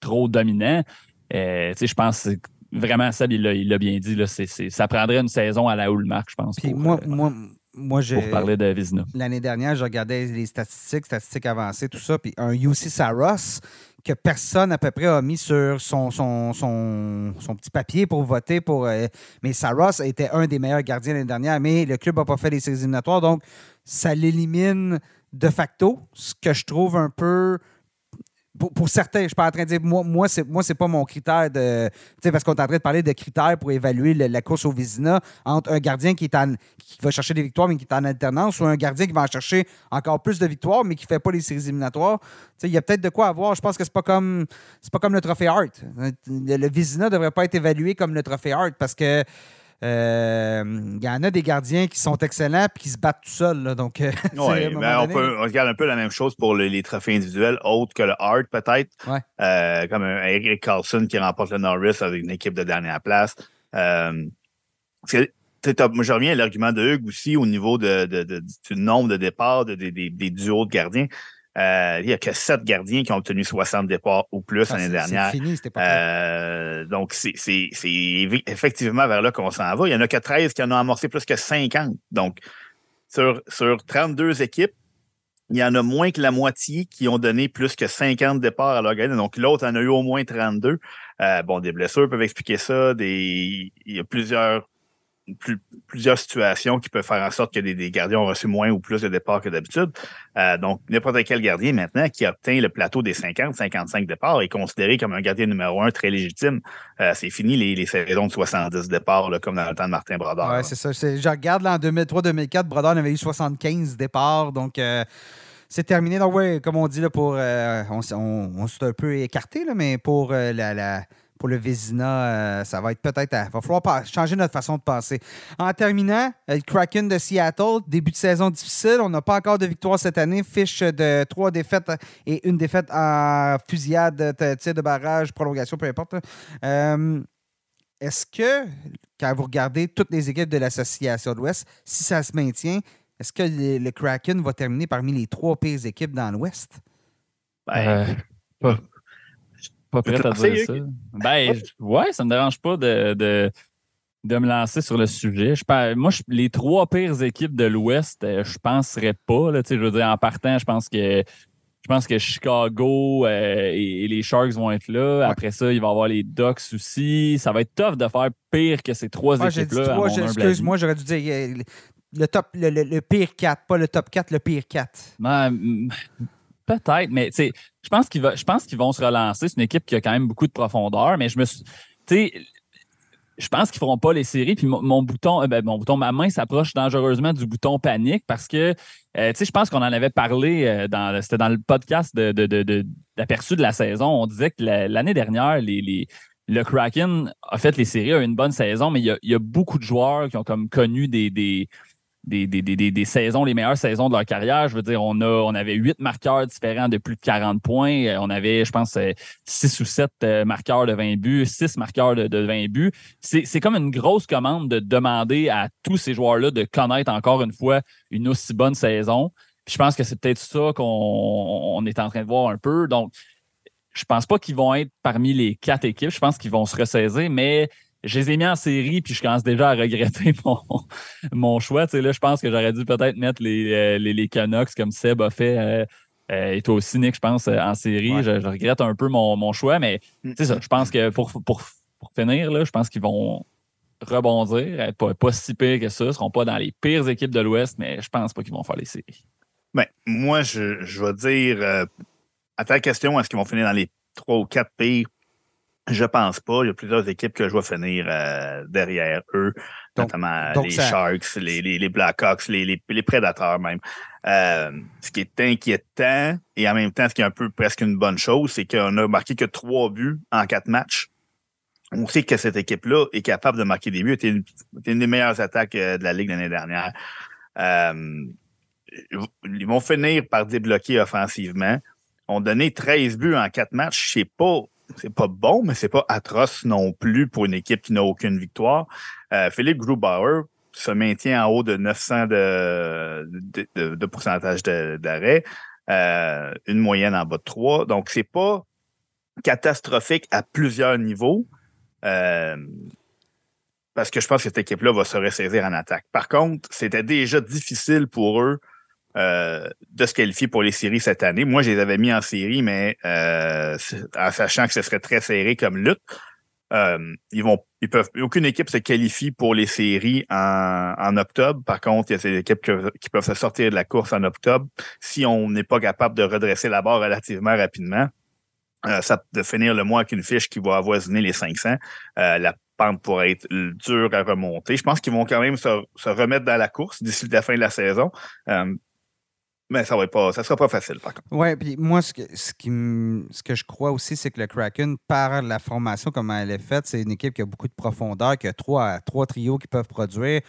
[SPEAKER 3] trop dominant. je pense vraiment, ça, il l'a bien dit. Là, ça prendrait une saison à la houle marque, je pense.
[SPEAKER 1] moi, moi, moi, j'ai.
[SPEAKER 3] Pour parler de.
[SPEAKER 1] L'année dernière, je regardais les statistiques, statistiques avancées, tout ça, puis un UC Saros que personne à peu près a mis sur son, son, son, petit papier pour voter pour. Euh, mais Saros était un des meilleurs gardiens l'année dernière, mais le club n'a pas fait les séries éliminatoires, donc ça l'élimine de facto, ce que je trouve un peu pour, certains, je ne suis pas en train de dire, moi, moi, moi, c'est pas mon critère de. Tu sais, parce qu'on est en train de parler de critères pour évaluer la course au Vizina entre un gardien qui, est en, qui va chercher des victoires, mais qui est en alternance, ou un gardien qui va en chercher encore plus de victoires, mais qui ne fait pas les séries éliminatoires. Il y a peut-être de quoi avoir. Je pense que c'est pas comme pas comme le trophée Hart. Le, le Vizina ne devrait pas être évalué comme le trophée Hart parce que il euh, y en a des gardiens qui sont excellents et qui se battent tout seuls. donc,
[SPEAKER 2] euh, ben, on, peut, regarde un peu la même chose pour les, trophées individuels, autres que le Hart, peut-être. Euh, comme un Eric Carlson qui remporte le Norris avec une équipe de dernière place. moi, je reviens à l'argument de Hugues aussi au niveau de, du nombre de départs des duos de gardiens. Euh, il n'y a que sept gardiens qui ont obtenu 60 départs ou plus ah, l'année dernière.
[SPEAKER 1] C'est fini, c'était pas
[SPEAKER 2] euh, Donc, c'est effectivement vers là qu'on s'en va. Il n'y en a que 13 qui en ont amorcé plus que 50. Donc, sur, sur 32 équipes, il y en a moins que la moitié qui ont donné plus que 50 départs à leur gardien. Donc, l'autre en a eu au moins 32. Euh, bon, des blessures peuvent expliquer ça. Des, il y a plusieurs plusieurs situations qui peuvent faire en sorte que des, gardiens ont reçu moins ou plus de départs que d'habitude. Euh, donc, n'importe quel gardien maintenant qui obtient le plateau des 50-55 départs est considéré comme un gardien numéro un très légitime. Euh, c'est fini les, saisons de 70 départs, comme dans le temps de Martin Brodeur.
[SPEAKER 1] Oui, c'est ça. Je regarde là, en 2003-2004, Brodeur avait eu 75 départs. Donc, euh, c'est terminé. Donc, oui, comme on dit, là, pour, on, s'est un peu écarté, là, mais pour la pour le Vézina, euh, ça va être peut-être. Il va falloir changer notre façon de penser. En terminant, le Kraken de Seattle, début de saison difficile. On n'a pas encore de victoire cette année. Fiche de trois défaites et une défaite en fusillade, tir de barrage, prolongation, peu importe. Euh, est-ce que, quand vous regardez toutes les équipes de l'Association de l'Ouest, si ça se maintient, est-ce que le, Kraken va terminer parmi les trois pires équipes dans l'Ouest?
[SPEAKER 3] Ben, euh, pas prêt à dire ça. Ben, ouais, ça me dérange pas de, de, de, me lancer sur le sujet. Je, moi, les trois pires équipes de l'Ouest, euh, je penserais pas. Là, je veux dire, en partant, je pense que je pense que Chicago euh, et, les Sharks vont être là. Après ça, il va y avoir les Ducks aussi. Ça va être tough de faire pire que ces trois équipes-là.
[SPEAKER 1] Excuse-moi, j'aurais dû dire le, top, le, pire 4, pas le top 4, le pire 4.
[SPEAKER 3] Ben, Peut-être, mais pense qu'ils je pense qu'ils vont se relancer. C'est une équipe qui a quand même beaucoup de profondeur, mais je me. Je pense qu'ils ne feront pas les séries. Puis mon, bouton, euh, ben, mon bouton, ma main s'approche dangereusement du bouton panique parce que euh, je pense qu'on en avait parlé euh, dans c'était dans le podcast de, d'aperçu de, la saison. On disait que l'année dernière, les, le Kraken a fait les séries, a eu une bonne saison, mais il y a, beaucoup de joueurs qui ont comme connu des, des, saisons, les meilleures saisons de leur carrière. Je veux dire, on, a, on avait huit marqueurs différents de plus de 40 points. Euh, on avait, je pense, euh, six ou sept euh, marqueurs de 20 buts, six marqueurs de, 20 buts. C'est comme une grosse commande de demander à tous ces joueurs-là de connaître encore une fois une aussi bonne saison. je pense que c'est peut-être ça qu'on est en train de voir un peu. Donc, je pense pas qu'ils vont être parmi les quatre équipes. Je pense qu'ils vont se ressaisir, mais je les ai mis en série, puis je commence déjà à regretter mon, mon choix. Tu sais, là, je pense que j'aurais dû peut-être mettre les, euh, les, les, Canucks comme Seb a fait. Euh, euh, et toi aussi, Nick, je pense, en série. Je, regrette un peu mon, mon choix, mais mm. c'est ça. Je pense que pour, pour, pour finir, là, je pense qu'ils vont rebondir, pas, pas si pire que ça. Ils ne seront pas dans les pires équipes de l'Ouest, mais je pense pas qu'ils vont faire les séries.
[SPEAKER 2] Ben, moi, je, je vais dire, à ta question, est-ce qu'ils vont finir dans les trois ou quatre pires? Je pense pas. Il y a plusieurs équipes que je vois finir euh, derrière eux. notamment les Sharks, les, les, Blackhawks, les, les, Prédateurs même. Euh, ce qui est inquiétant et en même temps, ce qui est un peu presque une bonne chose, c'est qu'on a marqué que trois buts en quatre matchs. On sait que cette équipe-là est capable de marquer des buts. C'était une, une, des meilleures attaques euh, de la Ligue l'année dernière. Euh, ils vont finir par débloquer offensivement. On donné 13 buts en quatre matchs. C'est pas c'est pas bon, mais c'est pas atroce non plus pour une équipe qui n'a aucune victoire. Euh, Philippe Grubauer se maintient en haut de 900 de, de, pourcentage d'arrêt, euh, une moyenne en bas de 3. Donc, c'est pas catastrophique à plusieurs niveaux. Euh, parce que je pense que cette équipe-là va se ressaisir en attaque. Par contre, c'était déjà difficile pour eux euh, de se qualifier pour les séries cette année. Moi, je les avais mis en série, mais euh, en sachant que ce serait très serré comme lutte. Euh, ils vont, ils peuvent, aucune équipe se qualifie pour les séries en, octobre. Par contre, il y a ces équipes qui peuvent se sortir de la course en octobre si on n'est pas capable de redresser la barre relativement rapidement. ça de finir le mois avec une fiche qui va avoisiner les 500. la pente pourrait être dure à remonter. Je pense qu'ils vont quand même se, remettre dans la course d'ici la fin de la saison. Mais ça va sera pas facile, par.
[SPEAKER 1] Oui, puis moi, ce que, ce, qui, ce que je crois aussi, c'est que le Kraken, par la formation, comme elle est faite, c'est une équipe qui a beaucoup de profondeur, qui a trois, trois trios qui peuvent produire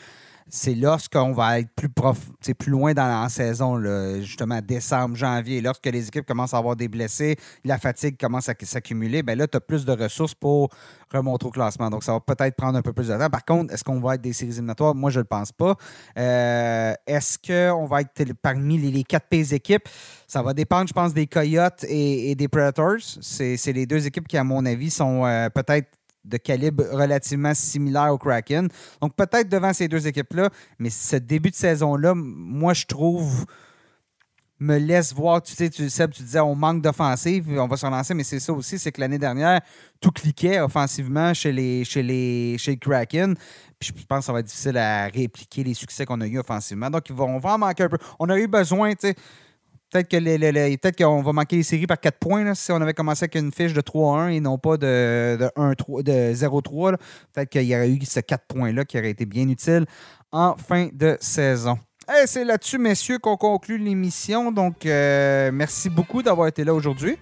[SPEAKER 1] c'est lorsqu'on va être plus prof, plus loin dans la saison, justement décembre, janvier, lorsque les équipes commencent à avoir des blessés, la fatigue commence à s'accumuler, ben là, tu as plus de ressources pour remonter au classement. Donc, ça va peut-être prendre un peu plus de temps. Par contre, est-ce qu'on va être des séries éliminatoires? Moi, je ne le pense pas. Euh, est-ce qu'on va être parmi les, quatre pays équipes? Ça va dépendre, je pense, des Coyotes et, des Predators. C'est les deux équipes qui, à mon avis, sont euh, peut-être de calibre relativement similaire au Kraken. Donc peut-être devant ces deux équipes-là, mais ce début de saison-là, moi je trouve me laisse voir, tu sais, tu, Seb, tu disais on manque d'offensive, on va se relancer, mais c'est ça aussi, c'est que l'année dernière, tout cliquait offensivement chez les, chez les, chez Kraken. Puis je pense que ça va être difficile à répliquer les succès qu'on a eu offensivement. Donc, on va manquer un peu. On a eu besoin, tu sais, Peut-être qu'on va manquer les séries par 4 points si on avait commencé avec une fiche de 3-1 et non pas de, de, de 0-3. Peut-être qu'il y aurait eu ces 4 points-là qui auraient été bien utiles en fin de saison. C'est là-dessus, messieurs, qu'on conclut l'émission. Donc, euh, merci beaucoup d'avoir été là aujourd'hui.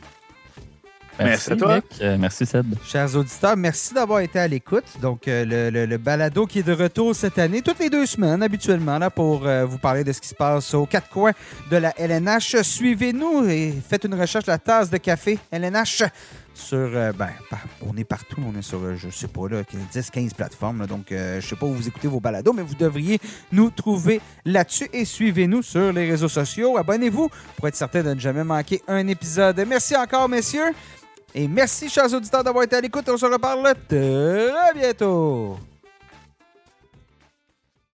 [SPEAKER 3] Merci, à toi. Euh, merci, Seb.
[SPEAKER 1] Chers auditeurs, merci d'avoir été à l'écoute. Donc, euh, le, balado qui est de retour cette année, toutes les deux semaines, habituellement, là, pour euh, vous parler de ce qui se passe aux quatre coins de la LNH. Suivez-nous et faites une recherche de la tasse de café LNH sur. ben, on est partout. On est sur, je sais pas, 10-15 plateformes. donc, je sais pas où vous écoutez vos balados, mais vous devriez nous trouver là-dessus et suivez-nous sur les réseaux sociaux. Abonnez-vous pour être certain de ne jamais manquer un épisode. Merci encore, messieurs. Et merci, chers auditeurs, d'avoir été à l'écoute. On se reparle très bientôt.